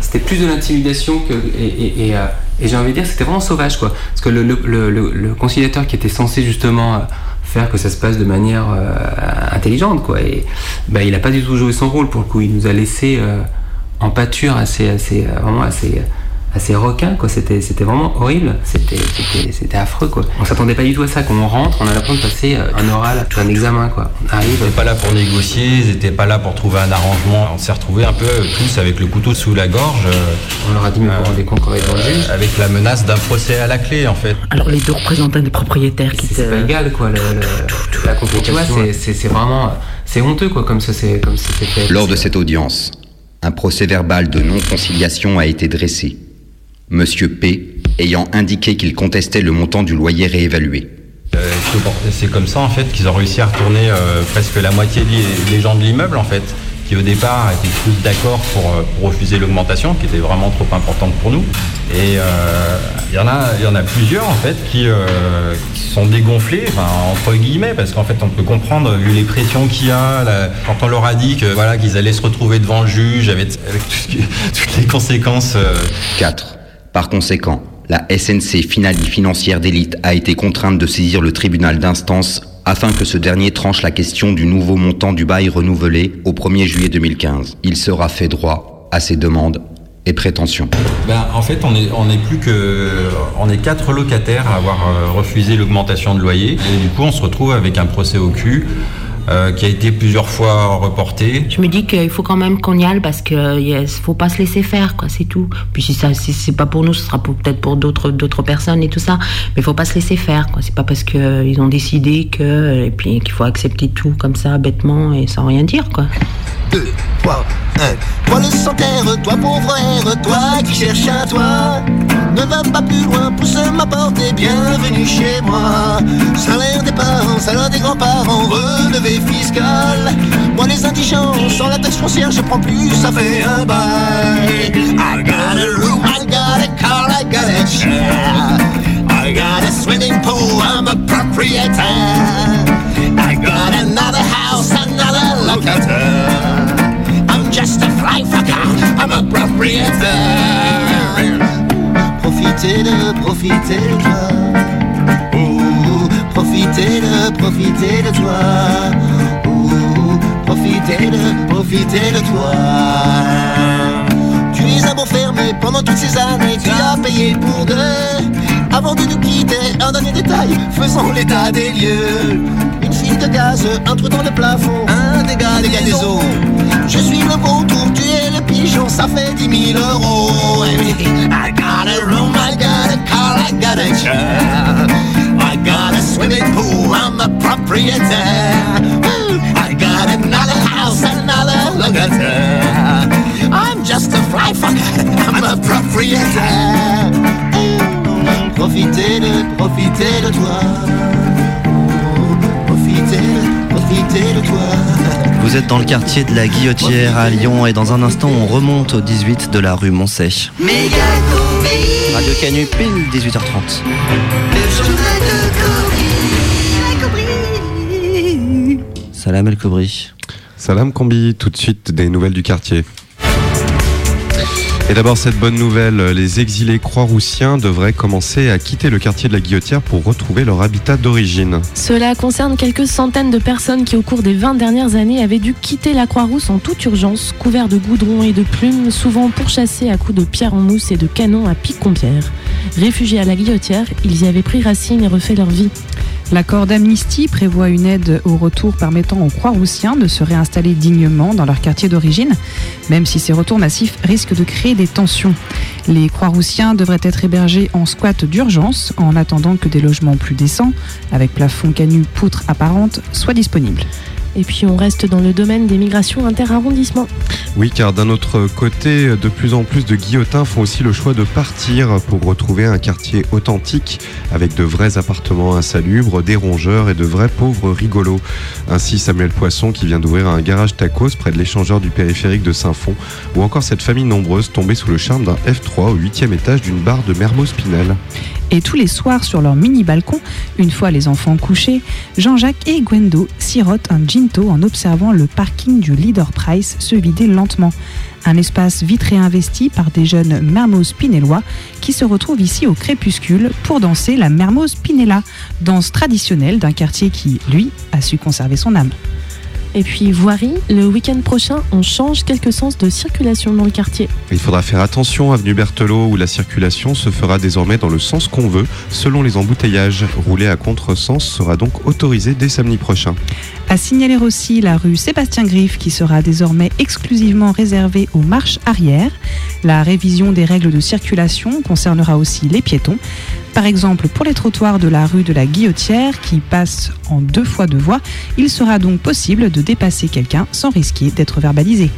Speaker 15: C'était plus de l'intimidation que. Et, j'ai envie de dire, c'était vraiment sauvage, quoi. Parce que le, conciliateur qui était censé justement faire que ça se passe de manière intelligente, quoi, bah, il a pas du tout joué son rôle pour le coup. Il nous a laissé en pâture assez, assez, euh, vraiment assez, assez requin, quoi. C'était, c'était vraiment horrible. C'était, c'était, c'était affreux, quoi. On s'attendait pas du tout à ça. Quand on rentre, on a l'impression de passer euh, un oral, un examen, quoi. On arrive.
Speaker 14: Ils n'étaient pas là pour négocier, ils n'étaient pas là pour trouver un arrangement. On s'est retrouvés un peu euh, tous avec le couteau sous la gorge.
Speaker 15: On leur a dit, mais vous vous rendez compte qu'on va être dans le juge
Speaker 14: Avec la menace d'un procès à la clé, en fait.
Speaker 7: Alors les deux représentants des propriétaires qui
Speaker 15: c'est pas égal quoi le, le- la confrontation. Tu vois, c'est- c'est c'est vraiment c'est honteux quoi comme ça c'est comme ça c'est fait.
Speaker 16: Lors de cette audience, un procès verbal de non-conciliation a été dressé. Monsieur P ayant indiqué qu'il contestait le montant du loyer réévalué.
Speaker 14: Euh, c'est comme ça, en fait, qu'ils ont réussi à retourner euh, presque la moitié des gens de l'immeuble, en fait, qui au départ étaient tous d'accord pour, euh, pour refuser l'augmentation, qui était vraiment trop importante pour nous. Et euh, il y en a, plusieurs, en fait, qui, euh, sont dégonflés, enfin, entre guillemets, parce qu'en fait, on peut comprendre, vu les pressions qu'il y a, quand on leur a dit voilà qu'ils allaient se retrouver devant le juge avec, toutes les conséquences. euh,
Speaker 16: 4. Par conséquent, la SNC Finali Financière d'élite a été contrainte de saisir le tribunal d'instance afin que ce dernier tranche la question du nouveau montant du bail renouvelé au 1er juillet 2015. Il sera fait droit à ses demandes et prétentions.
Speaker 14: Ben, en fait, on est, plus que, on est quatre locataires à avoir euh, refusé l'augmentation de loyer. Et du coup, on se retrouve avec un procès au cul euh, qui a été plusieurs fois reporté.
Speaker 7: Je me dis qu'il faut quand même qu'on y aille parce que il faut pas se laisser faire, quoi, c'est tout. Puis si ça, si c'est pas pour nous, ce sera peut-être pour d'autres, d'autres personnes et tout ça. Mais il faut pas se laisser faire, quoi. C'est pas parce que euh, ils ont décidé que et puis qu'il faut accepter tout comme ça bêtement et sans rien dire, quoi.
Speaker 17: 2, 3, 1. Moi le sans terre, toi pauvre air, toi qui cherches un toit. Ne va pas plus loin, pousse ma porte et bienvenue chez moi. Salaire des parents, salaire des grands-parents, relevé fiscal. Moi les indigents, sans la taxe foncière, je prends plus, ça fait un bail. I got a room, I got a car, I got a chair. Faisons l'état des lieux. Une fuite de gaz, un trou dans le plafond, un dégât, dégât des eaux. Je suis le vautour, tu es le pigeon, ça fait 10 000 euros. I got a room, I got a car, I got a chair. I got a swimming pool, I'm the proprietor. I got another house, another locataire. I'm just a fly fucker, I'm the proprietor. Ooh, Profitez de, profitez de toi. Profitez, profitez de toi.
Speaker 11: Vous êtes dans le quartier de la Guillotière à Lyon et dans un instant on remonte au 18 de la rue Moncey. Radio Canu, pile 18h30. Salam El Kobri.
Speaker 6: Salam Combi, tout de suite des nouvelles du quartier. Et d'abord cette bonne nouvelle, les exilés croix-roussiens devraient commencer à quitter le quartier de la Guillotière pour retrouver leur habitat d'origine.
Speaker 9: Cela concerne quelques centaines de personnes qui, au cours des 20 dernières années, avaient dû quitter la Croix-Rousse en toute urgence, couverts de goudron et de plumes, souvent pourchassés à coups de pierre en mousse et de canons à pic-en-pierre. Réfugiés à la Guillotière, ils y avaient pris racine et refait leur vie.
Speaker 8: L'accord d'amnistie prévoit une aide au retour permettant aux Croix-Roussiens de se réinstaller dignement dans leur quartier d'origine, même si ces retours massifs risquent de créer des tensions. Les Croix-Roussiens devraient être hébergés en squat d'urgence en attendant que des logements plus décents, avec plafond canu, poutres apparentes, soient disponibles.
Speaker 9: Et puis on reste dans le domaine des migrations inter-arrondissements.
Speaker 6: Oui, car d'un autre côté, de plus en plus de guillotins font aussi le choix de partir pour retrouver un quartier authentique avec de vrais appartements insalubres, des rongeurs et de vrais pauvres rigolos. Ainsi Samuel Poisson qui vient d'ouvrir un garage tacos près de l'échangeur du périphérique de Saint-Fond, ou encore cette famille nombreuse tombée sous le charme d'un F3 au 8e étage d'une barre de Mermoz Pinel.
Speaker 8: Et tous les soirs sur leur mini balcon, une fois les enfants couchés, Jean-Jacques et Gwendo sirotent un en observant le parking du Leader Price se vider lentement. Un espace vitré investi par des jeunes Mermoz Pinellois qui se retrouvent ici au crépuscule pour danser la Mermoz Pinella, danse traditionnelle d'un quartier qui, lui, a su conserver son âme.
Speaker 9: Et puis voirie, le week-end prochain, on change quelques sens de circulation dans le quartier.
Speaker 6: Il faudra faire attention avenue Berthelot où la circulation se fera désormais dans le sens qu'on veut selon les embouteillages. Rouler à contresens sera donc autorisé dès samedi prochain.
Speaker 8: À signaler aussi la rue Sébastien Griffe qui sera désormais exclusivement réservée aux marches arrière. La révision des règles de circulation concernera aussi les piétons. Par exemple, pour les trottoirs de la rue de la Guillotière qui passent en deux fois deux voies, il sera donc possible de dépasser quelqu'un sans risquer d'être verbalisé.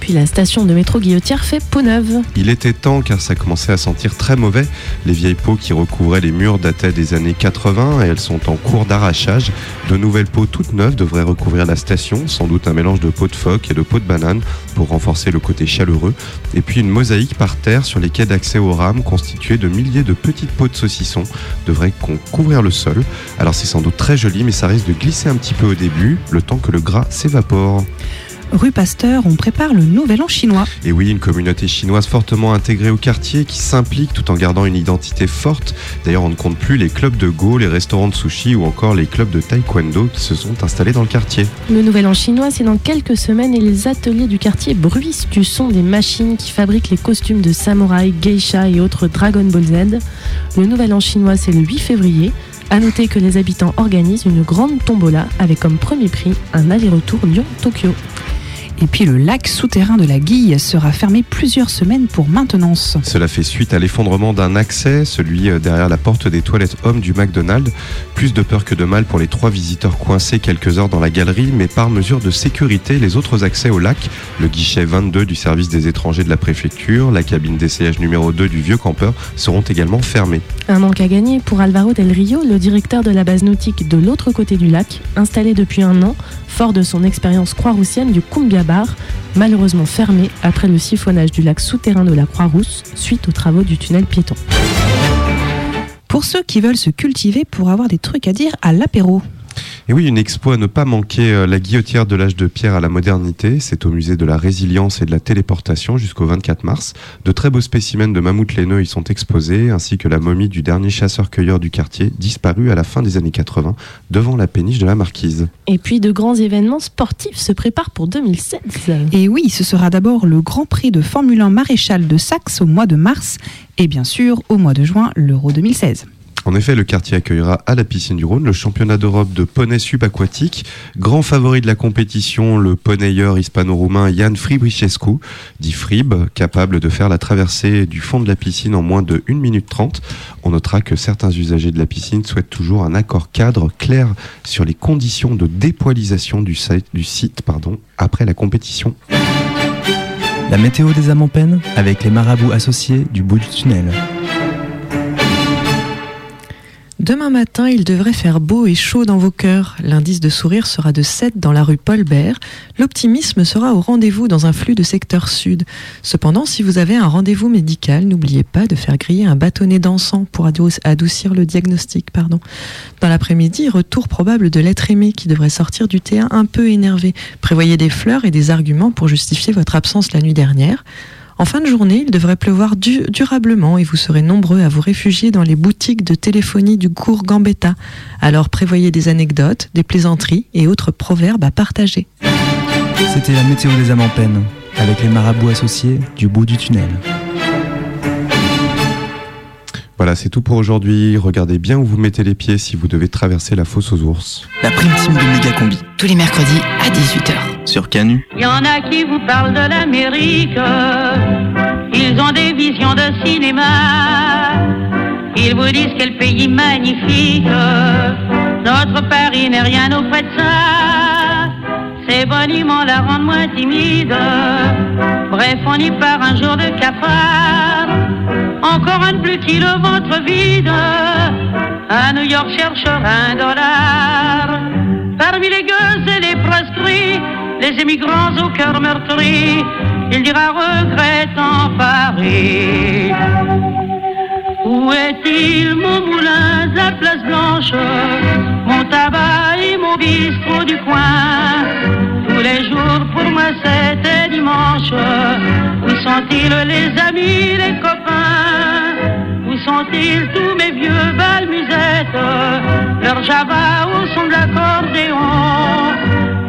Speaker 9: Puis la station de métro Guillotière fait peau neuve.
Speaker 6: Il était temps car ça commençait à sentir très mauvais. Les vieilles peaux qui recouvraient les murs dataient des années 80 et elles sont en cours d'arrachage. De nouvelles peaux toutes neuves devraient recouvrir la station, sans doute un mélange de peau de phoque et de peau de banane pour renforcer le côté chaleureux. Et puis une mosaïque par terre sur les quais d'accès aux rames constituée de milliers de petites peaux de saucisson devrait couvrir le sol. Alors c'est sans doute très joli mais ça risque de glisser un petit peu au début, le temps que le gras s'évapore.
Speaker 8: Rue Pasteur, on prépare le nouvel an chinois.
Speaker 6: Et oui, une communauté chinoise fortement intégrée au quartier qui s'implique tout en gardant une identité forte. D'ailleurs, on ne compte plus les clubs de go, les restaurants de sushi ou encore les clubs de taekwondo qui se sont installés dans le quartier.
Speaker 9: Le nouvel an chinois, c'est dans quelques semaines et les ateliers du quartier bruissent du son des machines qui fabriquent les costumes de samouraï, geisha et autres Dragon Ball Z. Le nouvel an chinois, c'est le 8 février. À noter que les habitants organisent une grande tombola avec comme premier prix un aller-retour Lyon-Tokyo.
Speaker 8: Et puis le lac souterrain de la Guille sera fermé plusieurs semaines pour maintenance.
Speaker 6: Cela fait suite à l'effondrement d'un accès, celui euh, derrière la porte des toilettes hommes du McDonald's. Plus de peur que de mal pour les trois visiteurs coincés quelques heures dans la galerie, mais par mesure de sécurité, les autres accès au lac, le guichet 22 du service des étrangers de la préfecture, la cabine d'essayage numéro 2 du vieux campeur seront également fermés.
Speaker 9: Un manque à gagner pour Alvaro Del Rio, le directeur de la base nautique de l'autre côté du lac, installé depuis un an, fort de son expérience croix-roussienne du Cumbia Bar, malheureusement fermé après le siphonnage du lac souterrain de la Croix-Rousse suite aux travaux du tunnel piéton.
Speaker 8: Pour ceux qui veulent se cultiver pour avoir des trucs à dire à l'apéro.
Speaker 6: Et oui, une expo à ne pas manquer, euh, la guillotière de l'âge de pierre à la modernité. C'est au musée de la résilience et de la téléportation jusqu'au 24 mars. De très beaux spécimens de mammouth laineux y sont exposés, ainsi que la momie du dernier chasseur-cueilleur du quartier, disparu à la fin des années 80, devant la péniche de la Marquise.
Speaker 9: Et puis de grands événements sportifs se préparent pour 2016.
Speaker 8: Et oui, ce sera d'abord le Grand Prix de Formule 1 Maréchal de Saxe au mois de mars et bien sûr au mois de juin l'Euro 2016.
Speaker 6: En effet, le quartier accueillera à la piscine du Rhône le championnat d'Europe de poney subaquatique. Grand favori de la compétition, le poneyeur hispano-roumain Jan Fribrichescu, dit Frib, capable de faire la traversée du fond de la piscine en moins de 1 minute 30. On notera que certains usagers de la piscine souhaitent toujours un accord cadre clair sur les conditions de dépoilisation du site, après la compétition.
Speaker 18: La météo des âmes avec les marabouts associés du bout du tunnel.
Speaker 10: Demain matin, il devrait faire beau et chaud dans vos cœurs. L'indice de sourire sera de 7 dans la rue Paul Bert. L'optimisme sera au rendez-vous dans un flux de secteur sud. Cependant, si vous avez un rendez-vous médical, n'oubliez pas de faire griller un bâtonnet d'encens pour adou- adoucir le diagnostic. Dans l'après-midi, retour probable de l'être aimé qui devrait sortir du T1 un peu énervé. Prévoyez des fleurs et des arguments pour justifier votre absence la nuit dernière. En fin de journée, il devrait pleuvoir du- durablement et vous serez nombreux à vous réfugier dans les boutiques de téléphonie du cours Gambetta. Alors prévoyez des anecdotes, des plaisanteries et autres proverbes à partager.
Speaker 18: C'était la météo des âmes en peine avec les marabouts associés du bout du tunnel.
Speaker 6: Voilà, c'est tout pour aujourd'hui. Regardez bien où vous mettez les pieds si vous devez traverser la fosse aux ours.
Speaker 4: La prime team de Mégacombi
Speaker 19: Tous les mercredis à 18h.
Speaker 18: sur Canu.
Speaker 20: Il y en a qui vous parlent de l'Amérique. Ils ont des visions de cinéma. Ils vous disent quel pays magnifique. Notre Paris n'est rien auprès de ça. Ces boniments la rendent moins timide. Bref, on y part un jour de cafard. Encore un de plus qui le ventre vide. À New York cherchera un dollar. Parmi les gueux et les proscrits, les émigrants au cœur meurtri, il dira regrettant Paris. Où est-il mon moulin, la place blanche, mon tabac et mon bistrot du coin Tous les jours pour moi c'était dimanche. Où sont-ils les amis, les copains? Sont-ils tous mes vieux balmusettes Leur java au son de l'accordéon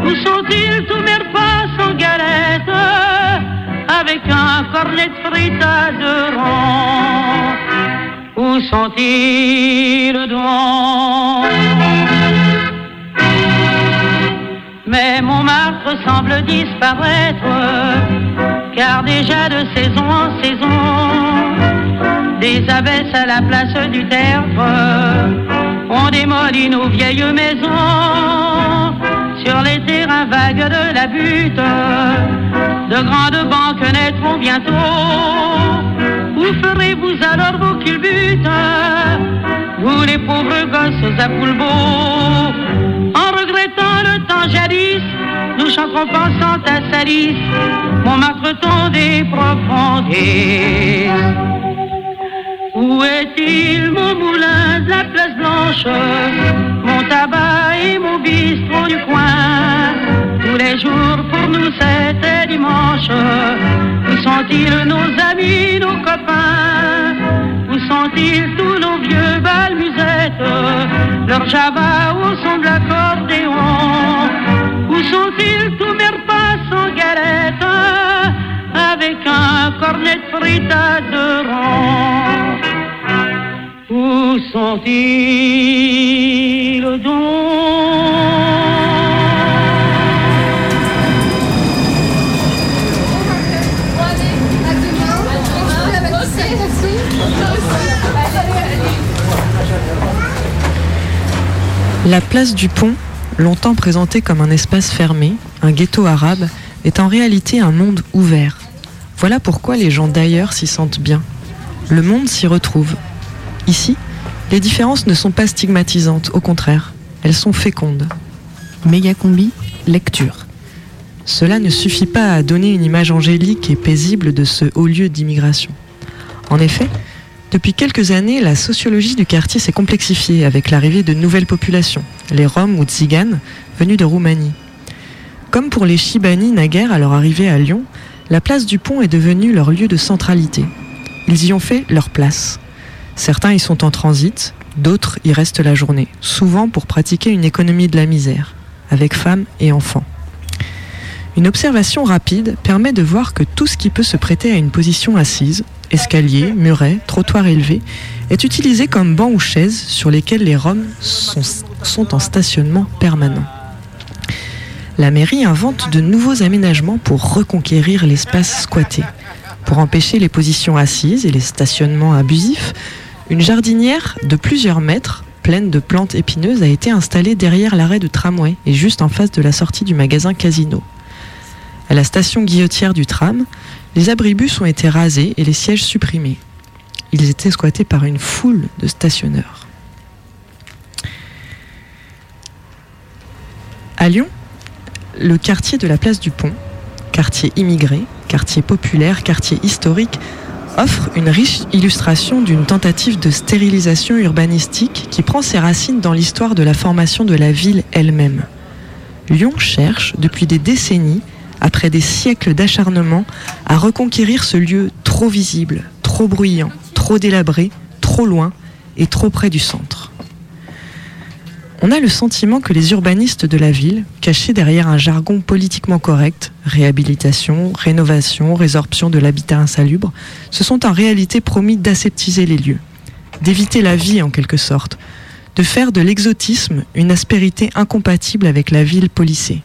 Speaker 20: Où sont-ils tous mes repas sans galette Avec un cornet de frites à deux Où sont-ils donc Mais Montmartre semble disparaître Car déjà de saison en saison Des abbesses à la place du tertre On démolit nos vieilles maisons Sur les terrains vagues de la butte. De grandes banques naîtront bientôt. Où ferez-vous alors vos culbutes? Vous les pauvres gosses à poulbeau En regrettant le temps jadis Nous chanterons pensant à Salis Montmartre ton des profondis Où est-il mon moulin de la place blanche Mon tabac et mon bistrot du coin? Tous les jours pour nous c'était dimanche. Où sont-ils nos amis, nos copains? Où sont-ils tous nos vieux balmusettes? Leur java au son de l'accordéon? Où sont-ils tous mes repas sans galette? Avec un cornet de frites à deux
Speaker 10: La place du pont, longtemps présentée comme un espace fermé, un ghetto arabe, est en réalité un monde ouvert. Voilà pourquoi les gens d'ailleurs s'y sentent bien. Le monde s'y retrouve. Ici, les différences ne sont pas stigmatisantes, au contraire, elles sont fécondes.
Speaker 8: Mégacombi, lecture.
Speaker 10: Cela ne suffit pas à donner une image angélique et paisible de ce haut lieu d'immigration. En effet, depuis quelques années, la sociologie du quartier s'est complexifiée avec l'arrivée de nouvelles populations, les Roms ou Tziganes, venus de Roumanie. Comme pour les Chibani naguère à leur arrivée à Lyon, la place du pont est devenue leur lieu de centralité. Ils y ont fait leur place. Certains y sont en transit, d'autres y restent la journée, souvent pour pratiquer une économie de la misère, avec femmes et enfants. Une observation rapide permet de voir que tout ce qui peut se prêter à une position assise, escalier, muret, trottoir élevé, est utilisé comme banc ou chaise sur lesquels les Roms sont, sont en stationnement permanent. La mairie invente de nouveaux aménagements pour reconquérir l'espace squatté. Pour empêcher les positions assises et les stationnements abusifs, une jardinière de plusieurs mètres, pleine de plantes épineuses, a été installée derrière l'arrêt de tramway et juste en face de la sortie du magasin Casino. À la station guillotière du tram, les abribus ont été rasés et les sièges supprimés. Ils étaient squattés par une foule de stationneurs. À Lyon, le quartier de la place du Pont, quartier immigré, quartier populaire, quartier historique, offre une riche illustration d'une tentative de stérilisation urbanistique qui prend ses racines dans l'histoire de la formation de la ville elle-même. Lyon cherche, depuis des décennies, après des siècles d'acharnement, à reconquérir ce lieu trop visible, trop bruyant, trop délabré, trop loin et trop près du centre. On a le sentiment que les urbanistes de la ville, cachés derrière un jargon politiquement correct, réhabilitation, rénovation, résorption de l'habitat insalubre, se sont en réalité promis d'aseptiser les lieux, d'éviter la vie en quelque sorte, de faire de l'exotisme une aspérité incompatible avec la ville policée.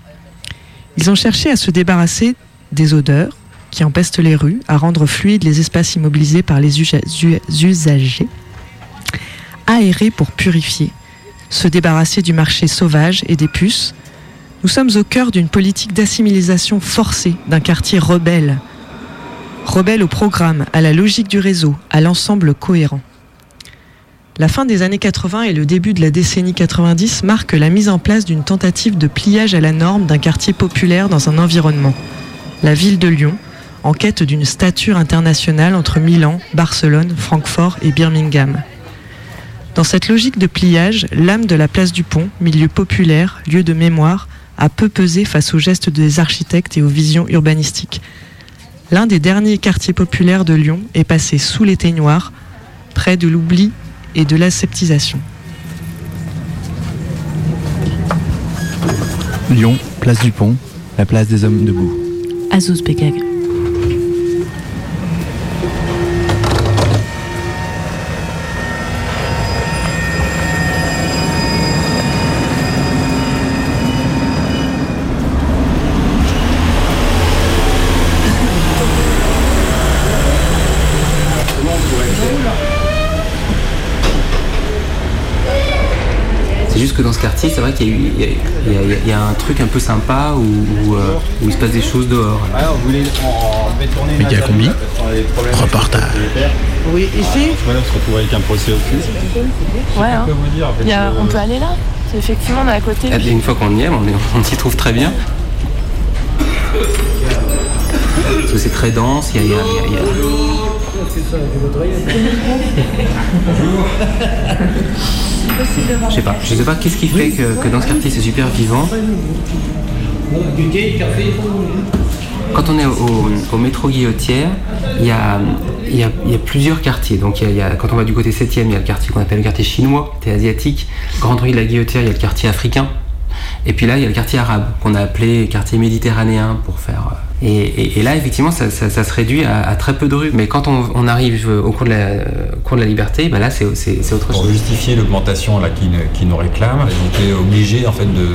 Speaker 10: Ils ont cherché à se débarrasser des odeurs qui empestent les rues, à rendre fluides les espaces immobilisés par les usagers, aérer pour purifier, se débarrasser du marché sauvage et des puces. Nous sommes au cœur d'une politique d'assimilisation forcée d'un quartier rebelle. Rebelle au programme, à la logique du réseau, à l'ensemble cohérent. La fin des années 80 et le début de la décennie 90 marquent la mise en place d'une tentative de pliage à la norme d'un quartier populaire dans un environnement. La ville de Lyon, en quête d'une stature internationale entre Milan, Barcelone, Francfort et Birmingham. Dans cette logique de pliage, l'âme de la place du pont, milieu populaire, lieu de mémoire, a peu pesé face aux gestes des architectes et aux visions urbanistiques. L'un des derniers quartiers populaires de Lyon est passé sous les teignoirs, près de l'oubli et de l'aseptisation.
Speaker 18: Lyon, place du pont, la place des hommes debout.
Speaker 9: Azouz Begag.
Speaker 15: Juste que dans ce quartier, c'est vrai qu'il y, a y y y un truc un peu sympa où, où, euh, où il se passe des choses dehors.
Speaker 13: Média combi. Reportage.
Speaker 9: Oui, ici
Speaker 2: Voilà, on se retrouve avec un procès au
Speaker 9: Ouais, hein. Il y a- on peut aller là C'est Effectivement, on est à côté.
Speaker 15: Et Une fois qu'on y est, on, est- on s'y trouve très bien. Parce que c'est très dense, il y a- il y a- il y a- Je sais pas, je sais pas qu'est-ce qui fait que, que dans ce quartier c'est super vivant. Quand on est au, au métro Guillotière, il y a, il y, a, il y a plusieurs quartiers. Donc il y a- il y a- quand on va du côté 7e, il y a le quartier qu'on appelle le quartier chinois, c'est asiatique. Grand Rue de la Guillotière, il y a le quartier africain. Et puis là, il y a le quartier arabe, qu'on a appelé quartier méditerranéen pour faire. Et, et- et là, effectivement, ça, ça- ça se réduit à, à très peu de rues. Mais quand on, on arrive au cours de la, au cours de la liberté, bah là, c'est autre
Speaker 14: Pour
Speaker 15: chose.
Speaker 14: justifier l'augmentation qui, qui nous réclame, ils étaient obligés en fait de,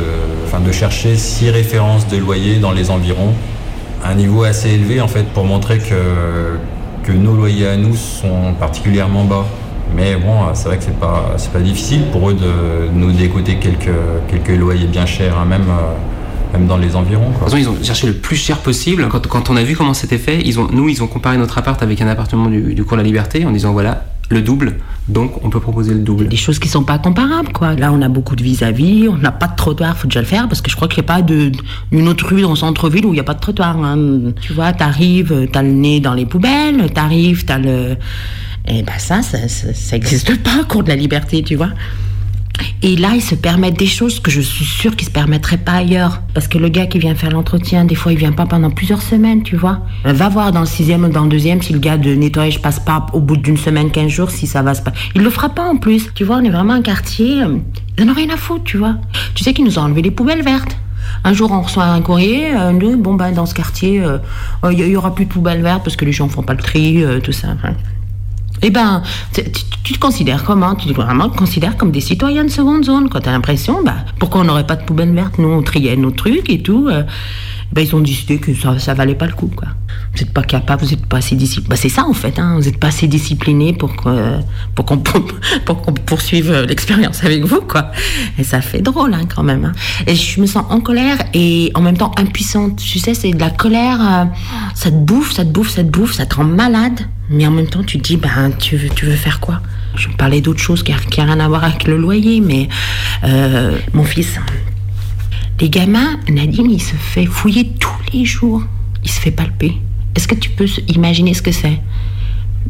Speaker 14: enfin, de chercher six références de loyer dans les environs, un niveau assez élevé en fait pour montrer que, que nos loyers à nous sont particulièrement bas. Mais bon, c'est vrai que c'est pas pas difficile pour eux de nous décoter quelques quelques loyers bien chers, hein, même euh, même dans les environs. Quoi.
Speaker 15: De toute façon, ils ont cherché le plus cher possible. Quand, quand on a vu comment c'était fait, ils ont, nous, ils ont comparé notre appart avec un appartement du, du cours de la Liberté en disant voilà, le double, donc on peut proposer le double.
Speaker 7: Des choses qui sont pas comparables, quoi. Là, on a beaucoup de vis-à-vis, on n'a pas de trottoir, faut déjà le faire, parce que je crois qu'il n'y a pas de, une autre rue dans le centre-ville où il n'y a pas de trottoir. hein. Tu vois, t'arrives, t'as le nez dans les poubelles, t'arrives, t'as le... Et ben ça, ça, ça, ça existe pas, cours de la liberté, tu vois. Et là, ils se permettent des choses que je suis sûre qu'ils se permettraient pas ailleurs. Parce que le gars qui vient faire l'entretien, des fois, il vient pas pendant plusieurs semaines, tu vois. Va voir dans le sixième ou dans le deuxième si le gars de nettoyage passe pas au bout d'une semaine, quinze jours, si ça va se passer. Il le fera pas en plus. Tu vois, on est vraiment un quartier, euh, ils en ont rien à foutre, tu vois. Tu sais qu'ils nous ont enlevé les poubelles vertes. Un jour, on reçoit un courrier, euh, nous, bon, ben, dans ce quartier, euh, euh, il y, y aura plus de poubelles vertes parce que les gens font pas le tri, euh, tout ça. Eh ben, tu, te considères comment? Tu te considères comme des citoyens de seconde zone. Quand t'as l'impression, bah, pourquoi on n'aurait pas de poubelle verte Nous, on triait nos trucs et tout. euh, ben, ils ont décidé que ça, ça valait pas le coup. Vous n'êtes pas capable, vous n'êtes pas assez discipliné. Bah, c'est ça, en fait, hein, vous n'êtes pas assez discipliné pour pour qu'on pour qu'on poursuive euh, l'expérience avec vous, quoi. Et ça fait drôle, hein, quand même. hein. Et je me sens en colère et en même temps impuissante. Tu sais, c'est de la colère, euh, ça te bouffe, ça te bouffe, ça te bouffe, ça te rend malade. Mais en même temps, tu te dis, ben, tu veux, tu veux faire quoi? Je parler d'autre chose qui n'a rien à voir avec le loyer, mais euh, mon fils, les gamins, Nadine, il se fait fouiller tous les jours. Il se fait palper. Est-ce que tu peux imaginer ce que c'est?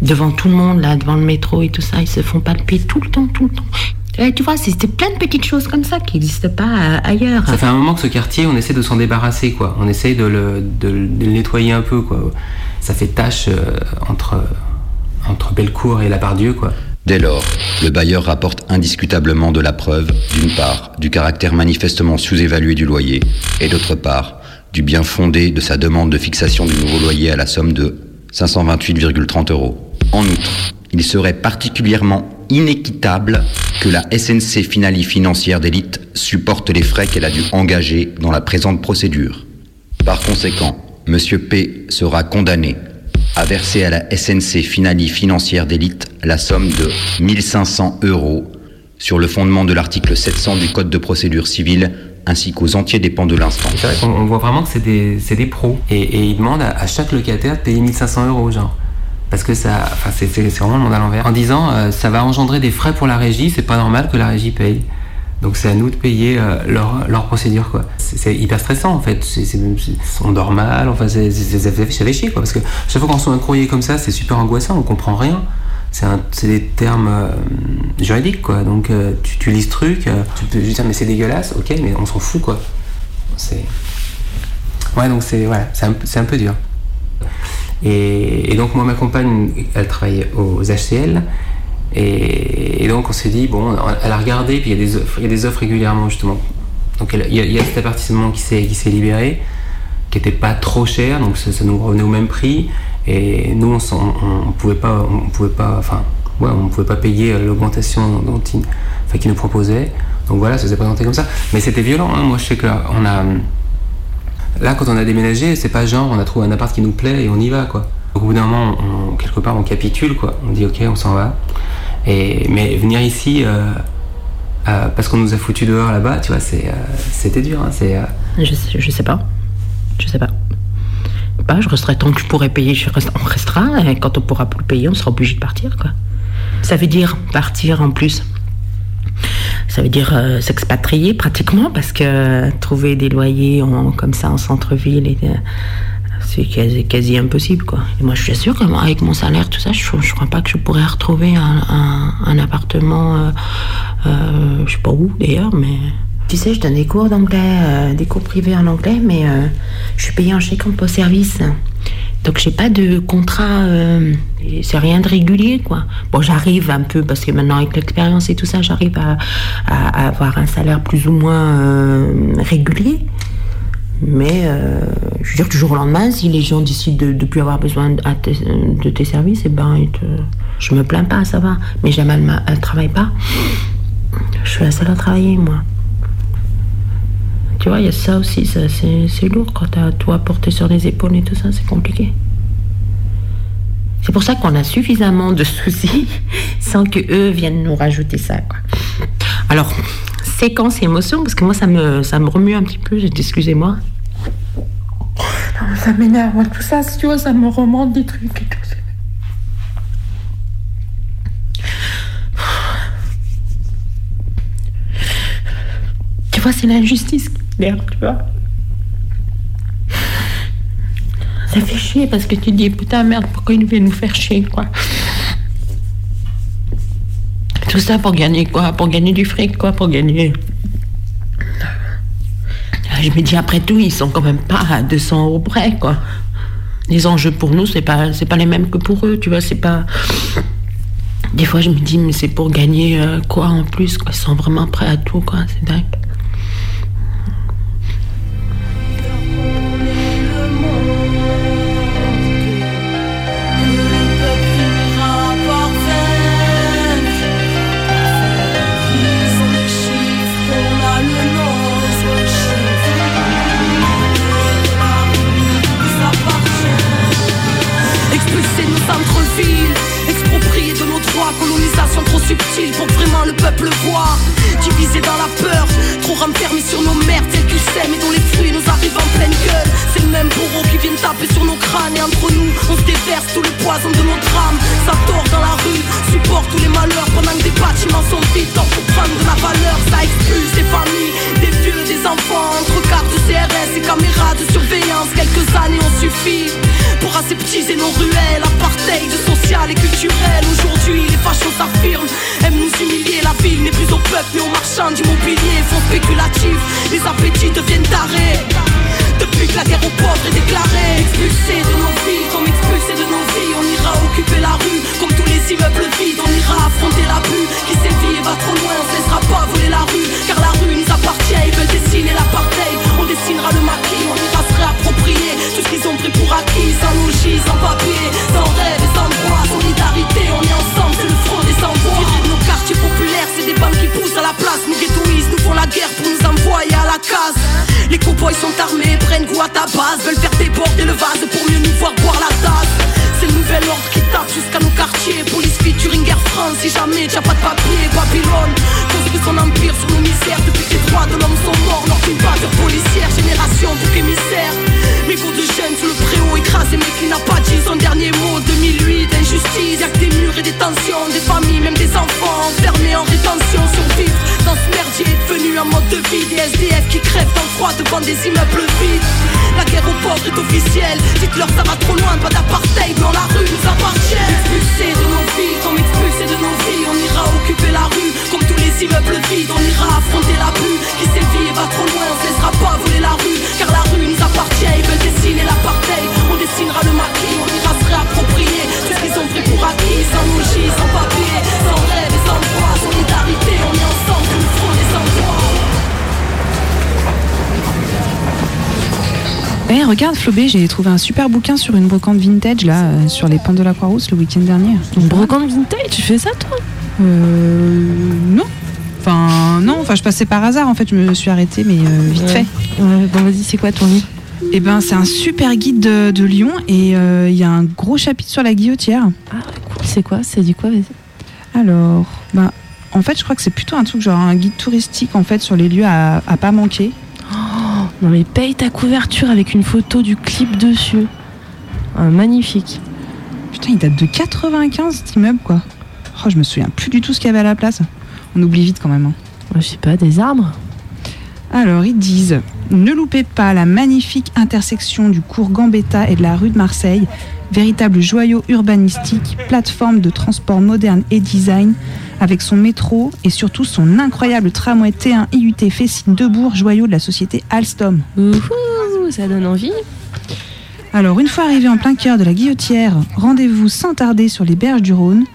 Speaker 7: Devant tout le monde, là, devant le métro et tout ça, ils se font palper tout le temps, tout le temps. Et tu vois, c'est plein de petites choses comme ça qui n'existent pas euh, ailleurs.
Speaker 15: Ça fait un moment que ce quartier, on essaie de s'en débarrasser, quoi. On essaie de le, de le- nettoyer un peu, quoi. Ça fait tâche euh, entre, entre Bellecour et La Bardieu, quoi.
Speaker 16: Dès lors, le bailleur rapporte indiscutablement de la preuve, d'une part, du caractère manifestement sous-évalué du loyer, et d'autre part, du bien fondé de sa demande de fixation du nouveau loyer à la somme de 528,30 euros. En outre, il serait particulièrement inéquitable que la SNC Finali financière d'élite supporte les frais qu'elle a dû engager dans la présente procédure. Par conséquent, Monsieur P sera condamné à verser à la SNC Finali financière d'élite la somme de 1500 euros sur le fondement de l'article 700 du Code de procédure civile ainsi qu'aux entiers dépens de l'instant.
Speaker 15: Qu'on on voit vraiment que c'est des, des pros. Et, ils demandent à, chaque locataire de payer 1500 euros, genre. Parce que ça, enfin, c'est vraiment le monde à l'envers. En disant, euh, ça va engendrer des frais pour la régie, c'est pas normal que la régie paye. Donc c'est à nous de payer euh, leur, leur procédure, quoi. C'est hyper stressant, en fait. C'est- c'est- c'est- on dort mal, enfin, ça fait chier, quoi. Parce que chaque fois qu'on reçoit un courrier comme ça, c'est super angoissant, on comprend rien. C'est des termes euh, juridiques, quoi. Donc euh, tu, lis ce truc, tu peux juste dire, mais c'est dégueulasse, ok, mais on s'en fout, quoi. C'est. Ouais, donc c'est voilà, un, un peu dur. Et, et donc moi, ma compagne, elle travaille aux HCL. Et, donc on s'est dit, bon, elle a regardé, puis il y a des offres, régulièrement justement. Donc il y, a- cet appartement qui s'est libéré, qui était pas trop cher, donc ça, nous revenait au même prix. Et nous, on, on, pouvait pas, pouvait enfin, ouais, pouvait pas payer l'augmentation dont nous proposaient. Donc voilà, ça s'est présenté comme ça. Mais c'était violent. hein. Moi, je sais que là, on a Là, quand on a déménagé, c'est pas genre on a trouvé un appart qui nous plaît et on y va, quoi. Au bout d'un moment, on- quelque part, on capitule, quoi. On dit ok, on s'en va. Et, mais venir ici, euh, euh, parce qu'on nous a foutu dehors là-bas, tu vois, euh, c'était dur. hein. c'est,
Speaker 7: Je, sais- je sais pas. Je sais pas. Pas, je resterai tant que je pourrai payer, je reste- on restera. Et quand on pourra plus payer, on sera obligé de partir, quoi. Ça veut dire partir en plus. Ça veut dire s'expatrier pratiquement parce que trouver des loyers en- comme ça en centre-ville, et, c'est quasi, impossible, quoi. Et moi, je suis sûre qu'avec mon salaire, tout ça, je, je crois pas que je pourrais retrouver un, un- appartement, euh, euh, je sais pas où d'ailleurs, mais tu sais, je donne des cours d'anglais, euh, des cours privés en anglais, mais euh, je suis payée en chèque post service. Donc j'ai pas de contrat, euh, c'est rien de régulier quoi. Bon j'arrive un peu parce que maintenant avec l'expérience et tout ça j'arrive à, à- avoir un salaire plus ou moins régulier. Mais euh, je veux dire du jour au lendemain si les gens décident de ne plus avoir besoin de, tes, services, et ben ils te- je me plains pas, ça va. Mais Jamal ma- elle travaille pas. Je suis la seule à travailler moi. Tu vois, il y a ça aussi, ça, c'est lourd quand t'as tout à porter sur les épaules et tout ça, c'est compliqué. C'est pour ça qu'on a suffisamment de soucis sans que eux viennent nous rajouter ça. Alors, séquence émotion, parce que moi ça me, ça me remue un petit peu, excusez-moi. Non, Ça m'énerve, tout ça, tu vois, ça me remonte des trucs et tout. Tu vois, c'est l'injustice qui m'énerve, tu vois. Ça fait chier parce que tu dis, putain, merde, pourquoi il vient nous faire chier, quoi. Tout ça pour gagner quoi? Pour gagner du fric, quoi, pour gagner. Je me dis, après tout, ils sont quand même pas à 200 euros près, quoi. Les enjeux pour nous, c'est pas, c'est pas les mêmes que pour eux, tu vois, c'est pas. Des fois, je me dis, mais c'est pour gagner euh, quoi en plus. Ils sont vraiment prêts à tout, quoi, c'est dingue.
Speaker 21: Subtile pour vraiment le peuple voit. Divisé dans la peur, trop renfermé sur nos merdes, celles qu'ils sèment et dont les fruits nous arrivent en pleine gueule. C'est le même bourreau qui vient taper sur nos crânes et entre nous, on se déverse tout le poison de nos drames. Ça tord dans la rue, supporte tous les malheurs pendant que des bâtiments sont vides. Tant pour prendre de la valeur, ça expulse des familles, des vieux, des enfants, entre cartes de CRS et caméras de surveillance. Quelques années ont suffi pour aseptiser nos ruelles, apartheid social et culturel. Aujourd'hui, les fachos s'affirment, aiment nous humilier. La ville n'est plus au peuple mais aux marchands d'immobilier. Fonds spéculatifs, les appétits deviennent tarés. Depuis que la guerre aux pauvres est déclarée Expulsés de nos vies, comme expulsés de nos vies On ira occuper la rue, comme tous les immeubles vides On ira affronter la rue, qui sévit et va trop loin On ne laissera pas voler la rue, car la rue nous appartient Ils veulent dessiner l'apartheid, on dessinera le maquis Tout ce qu'ils ont pris pour acquis Sans logis, sans papier, sans rêve et sans droit Solidarité, on est ensemble, c'est le front des sans-voix. Virer de nos quartiers populaires, c'est des banques qui poussent à la place. Nous ghettoisent, nous font la guerre pour nous envoyer à la case. Les cowboys sont armés, prennent goût à ta base. Veulent faire déborder le vase pour mieux nous voir boire la tasse. C'est le nouvel ordre qui tape jusqu'à nos quartiers. Police featuring Air France Si jamais t'as pas de papier Babylone. Construit son empire sur nos misères Depuis que les droits de l'homme sont morts Lors d'une policière. Génération bouc émissaire Mégots de jeunes sous le préau écrasé Mais qui n'a pas dit son dernier mot 2008 injustice. Y'a que des murs et des tensions Des familles, même des enfants Enfermés en rétention. Survivre dans ce merdier Devenu un mode de vie. Des SDF qui crèvent dans le froid devant des immeubles vides. La guerre aux pauvres est officielle. Dites-leur ça va trop loin Pas d'apartheid dans la rue nous appartient. Expulsés de nos vies Comme expulsés de nos vies On ira occuper la rue. Comme tous les immeubles vides On ira affronter la rue Qui sévit et va trop loin On se laissera pas voler la rue Car la rue nous appartient. Ils veulent dessiner l'apartheid On dessinera le maquis On ira se réapproprier Tout ce qu'ils ont pris pour acquis Sans logis, sans papier Sans rêve et sans droit Solidarité, on est ensemble C'est le front des sans-voix
Speaker 8: Eh, regarde Flobé, j'ai trouvé un super bouquin sur une brocante vintage là, euh, sur les pentes de la Croix-Rousse le week-end dernier.
Speaker 9: Une brocante vintage, tu fais ça toi?
Speaker 8: Euh. Non. Enfin, non, enfin, je passais par hasard en fait, je me suis arrêtée, mais euh, vite
Speaker 9: Ouais.
Speaker 8: fait.
Speaker 9: Ouais, bon, vas-y, c'est quoi ton livre?
Speaker 8: Eh ben, c'est un super guide de, de Lyon et euh, il y a un gros chapitre sur la guillotière.
Speaker 9: Ah, cool, c'est quoi? Ça dit quoi.
Speaker 8: Alors, ben, en fait, je crois que c'est plutôt un truc genre un guide touristique en fait sur les lieux à, à pas manquer.
Speaker 9: Oh, non mais paye ta couverture avec une photo du clip dessus. Ah, magnifique.
Speaker 8: Putain, il date de 95 cet immeuble quoi. Oh, je me souviens plus du tout ce qu'il y avait à la place. On oublie vite quand même. hein.
Speaker 9: Je sais pas, des arbres?
Speaker 8: Alors, ils disent Ne loupez pas la magnifique intersection du cours Gambetta et de la rue de Marseille, véritable joyau urbanistique, plateforme de transport moderne et design, avec son métro et surtout son incroyable tramway T1 IUT Fessine Debourg, joyau de la société Alstom.
Speaker 9: Ouhou, ça donne envie.
Speaker 8: Alors, une fois arrivé en plein cœur de la Guillotière, rendez-vous sans tarder sur les berges du Rhône.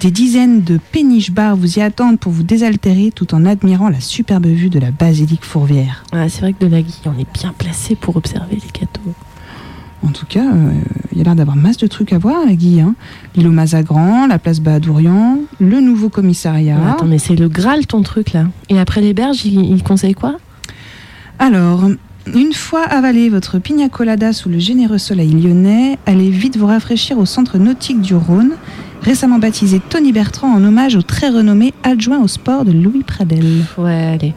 Speaker 8: Des dizaines de péniches bars vous y attendent pour vous désaltérer tout en admirant la superbe vue de la basilique Fourvière.
Speaker 9: Ah, c'est vrai que de la Guy, on est bien placé pour observer les gâteaux.
Speaker 8: En tout cas, euh, il y a l'air d'avoir masse de trucs à voir à la Guy. Hein. L'île aux Mazagran, la place Bahadourian, le nouveau commissariat.
Speaker 9: Ah, attends, mais c'est le Graal ton truc là. Et après les berges, il, il conseille quoi?
Speaker 8: Alors, une fois avalé votre pina colada sous le généreux soleil lyonnais, allez vite vous rafraîchir au centre nautique du Rhône, récemment baptisé Tony Bertrand en hommage au très renommé adjoint au sport de Louis Pradel.
Speaker 9: Ouais, allez.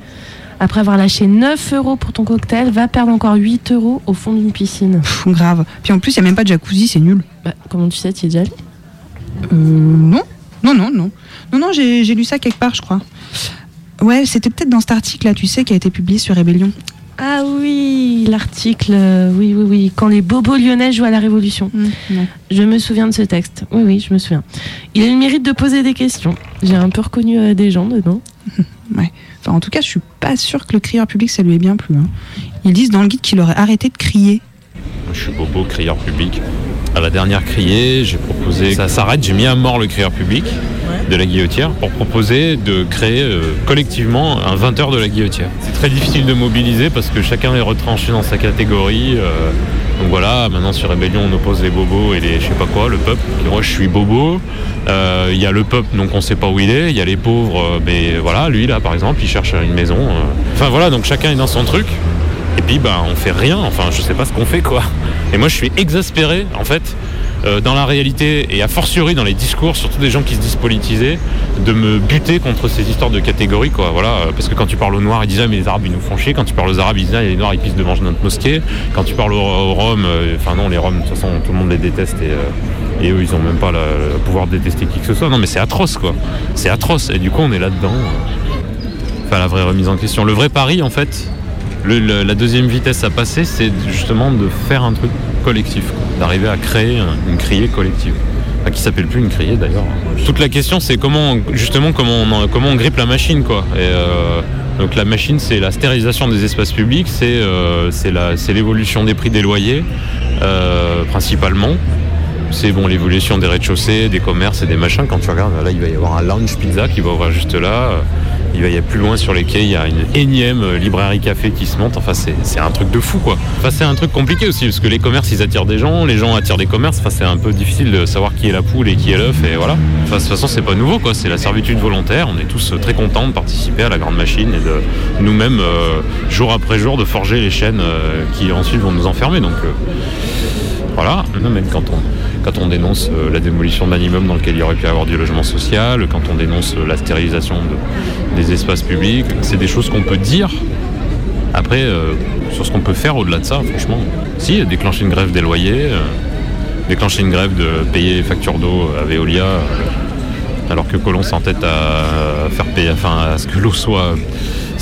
Speaker 9: Après avoir lâché 9 euros pour ton cocktail, va perdre encore 8 euros au fond d'une piscine.
Speaker 8: Pff, grave. Puis en plus, il n'y a même pas de jacuzzi, c'est nul.
Speaker 9: Bah, comment tu sais, tu y es déjà allé?
Speaker 8: Euh, non. Non, non, non. Non, non, j'ai j'ai lu ça quelque part, je crois. Ouais, c'était peut-être dans cet article-là, tu sais, qui a été publié sur Rébellion.
Speaker 9: Ah oui, l'article, euh, oui, oui, oui, quand les bobos lyonnais jouent à la Révolution. Je me souviens de ce texte. Oui, oui, je me souviens. Il a le mérite de poser des questions. J'ai un peu reconnu euh, des gens dedans.
Speaker 8: Ouais. Enfin, en tout cas, je suis pas sûre que le crieur public, ça lui ait bien plu. hein. Ils disent dans le guide qu'il aurait arrêté de crier.
Speaker 2: Je suis Bobo, crieur public. À la dernière criée, j'ai proposé que ça s'arrête. J'ai mis à mort le crieur public de la guillotière pour proposer de créer euh, collectivement un 20 heures de la guillotière. C'est très difficile de mobiliser parce que chacun est retranché dans sa catégorie. euh, donc voilà, maintenant sur Rébellion, on oppose les bobos et les je sais pas quoi, le peuple. Moi, je suis bobo. Euh, Il y a le peuple, donc on sait pas où il est. Il y a les pauvres, mais voilà, lui là, par exemple, il cherche une maison. Enfin voilà, donc chacun est dans son truc. Bah on fait rien, enfin je sais pas ce qu'on fait quoi. Et moi je suis exaspéré en fait euh, dans la réalité et a fortiori dans les discours, surtout des gens qui se disent politisés, de me buter contre ces histoires de catégories, quoi. Voilà, euh, parce que quand tu parles aux Noirs, ils disent ah mais les Arabes ils nous font chier. Quand tu parles aux Arabes, ils disent ah les Noirs ils pissent devant notre mosquée. Quand tu parles aux, Roms, euh, enfin non les Roms de toute façon tout le monde les déteste et, eux ils ont même pas le, pouvoir de détester qui que ce soit. Non mais c'est atroce quoi. C'est atroce et du coup on est là-dedans. Enfin la vraie remise en question. Le vrai pari en fait, la deuxième vitesse à passer, c'est justement de faire un truc collectif, d'arriver à créer un- une criée collective. Enfin, qui s'appelle plus une criée d'ailleurs. Toute la question c'est comment justement comment on, grippe la machine quoi. Euh, donc la machine c'est la stérilisation des espaces publics, c'est euh, l'évolution des prix des loyers euh, principalement. C'est bon l'évolution des rez-de-chaussée, des commerces et des machins. Quand tu regardes, là il va y avoir un lounge pizza qui va ouvrir juste là. Il y a plus loin sur les quais, il y a une énième euh, librairie café qui se monte. Enfin, c'est un truc de fou, quoi. Enfin, c'est un truc compliqué aussi, parce que les commerces, ils attirent des gens, les gens attirent des commerces. Enfin, c'est un peu difficile de savoir qui est la poule et qui est l'œuf, et voilà. Enfin, de toute façon, c'est pas nouveau, quoi. C'est la servitude volontaire. On est tous euh, très contents de participer à la grande machine et de nous-mêmes, euh, jour après jour, de forger les chaînes qui ensuite vont nous enfermer. Donc, voilà, même quand on, dénonce euh, la démolition d'un immeuble dans lequel il y aurait pu avoir du logement social, quand on dénonce euh, la stérilisation de- des espaces publics, c'est des choses qu'on peut dire. Après, euh, sur ce qu'on peut faire au-delà de ça, franchement, si, déclencher une grève des loyers, déclencher une grève de payer les factures d'eau à Veolia, alors que Colomb s'entête à faire payer, enfin, à ce que l'eau soit,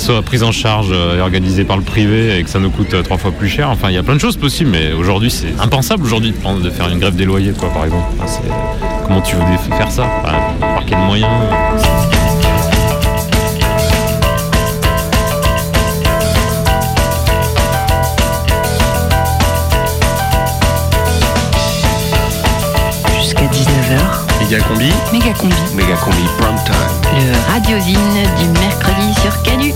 Speaker 2: soit prise en charge euh, et organisée par le privé et que ça nous coûte euh, trois fois plus cher. Enfin, il y a plein de choses possibles, mais aujourd'hui, c'est impensable aujourd'hui de, prendre- de faire une grève des loyers, quoi, par exemple. Enfin, c'est- comment tu veux dé- faire ça? Enfin, Par quels moyens?
Speaker 19: Jusqu'à 19h,
Speaker 13: Méga combi.
Speaker 19: méga combi.
Speaker 13: Méga combi prime time.
Speaker 19: Le radiosine du mercredi sur Canu.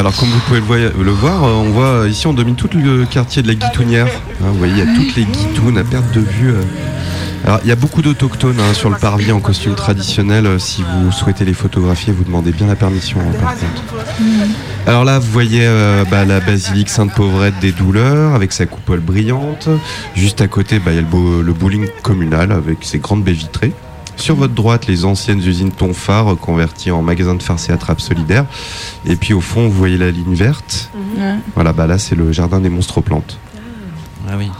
Speaker 6: Alors comme vous pouvez le, voir, euh, on voit euh, ici on domine tout le quartier de la Guitounière. Hein, vous voyez, il y a toutes les guitounes à perte de vue. euh. Alors il y a beaucoup d'autochtones hein, sur le parvis en costume traditionnel. Si vous souhaitez les photographier, vous demandez bien la permission hein, par contre. Alors là, vous voyez euh, bah, la basilique Sainte-Pauvrette des Douleurs avec sa coupole brillante. Juste à côté, bah, il y a le, beau- le bowling communal avec ses grandes baies vitrées. Sur votre droite, les anciennes usines Tonfar reconverties en magasins de farce et attrape solidaires. Et puis au fond, vous voyez la ligne verte.
Speaker 8: Ouais.
Speaker 6: Voilà, bah là, c'est le jardin des monstres plantes.
Speaker 11: Ah oui.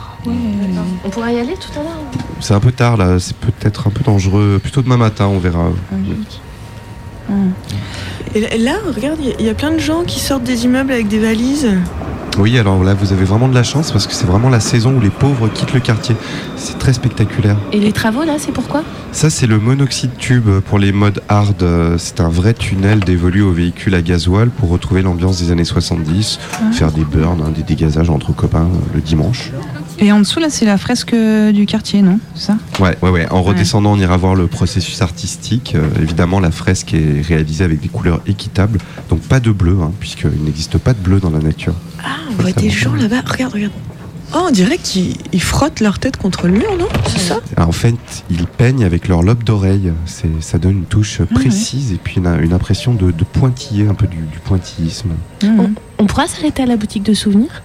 Speaker 9: On pourra y aller tout à l'heure
Speaker 6: C'est un peu tard là, c'est peut-être un peu dangereux. Plutôt demain matin, on verra.
Speaker 10: Et là, regarde, il y, a plein de gens qui sortent des immeubles avec des valises.
Speaker 6: Oui, alors là, vous avez vraiment de la chance parce que c'est vraiment la saison où les pauvres quittent le quartier. C'est très spectaculaire.
Speaker 9: Et les travaux là, c'est pourquoi
Speaker 6: Ça, c'est le monoxyde tube pour les modes hard. C'est un vrai tunnel dévolu aux véhicules à gasoil pour retrouver l'ambiance des années 70,
Speaker 8: Ah.
Speaker 6: faire des burns, hein, des dégazages entre copains euh, le dimanche.
Speaker 8: Et en dessous, là, c'est la fresque euh, du quartier, non? C'est ça?
Speaker 6: Ouais, ouais, ouais. En redescendant, on ira voir le processus artistique. Euh, évidemment, la fresque est réalisée avec des couleurs équitables, donc pas de bleu, hein, puisqu'il n'existe pas de bleu dans la nature.
Speaker 10: Ah, on voit des gens là-bas. Regarde, regarde. Oh, on dirait qu'ils ils frottent leur tête contre le mur, non? C'est ça?
Speaker 6: Alors, en fait, ils peignent avec leur lobe d'oreille. C'est, ça donne une touche
Speaker 8: Ah
Speaker 6: précise et puis une, une impression de, de pointillé, un peu du, du pointillisme.
Speaker 8: Mhm.
Speaker 9: On pourra s'arrêter à la boutique de souvenirs?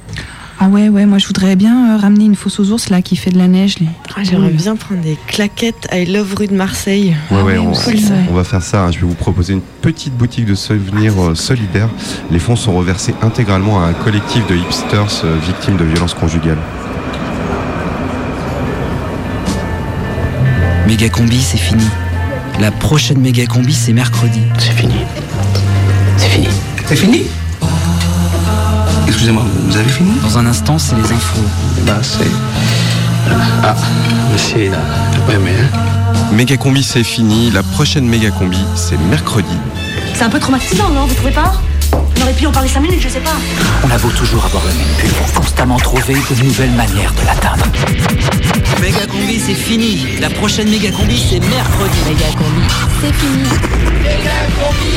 Speaker 8: Ah ouais, ouais, moi je voudrais bien euh, ramener une fausse aux ours là qui fait de la neige. Les...
Speaker 10: Ah, J'aimerais bien prendre des claquettes I Love rue de Marseille.
Speaker 6: Ouais, ouais, on,
Speaker 8: cool, ça.
Speaker 6: on va faire ça. hein. Je vais vous proposer une petite boutique de souvenirs euh, solidaire. Les fonds sont reversés intégralement à un collectif de hipsters euh, victimes de violences conjugales.
Speaker 22: Méga combi, c'est fini. La prochaine méga combi, c'est mercredi. C'est fini. C'est fini.
Speaker 13: C'est fini? Excusez-moi, vous avez fini
Speaker 22: Dans un instant, c'est les infos.
Speaker 13: Bah, c'est. Ah, monsieur, il a pas aimé, hein
Speaker 6: Méga combi, c'est fini. La prochaine méga combi, c'est mercredi.
Speaker 23: C'est un peu traumatisant, non Vous trouvez pas? On aurait pu en parler 5 minutes, je sais pas.
Speaker 22: On a beau toujours avoir le même but, faut constamment trouver de nouvelles manières de l'atteindre. Méga combi, c'est fini. La prochaine méga combi, c'est mercredi. Méga combi.
Speaker 23: C'est fini.
Speaker 17: Méga combi,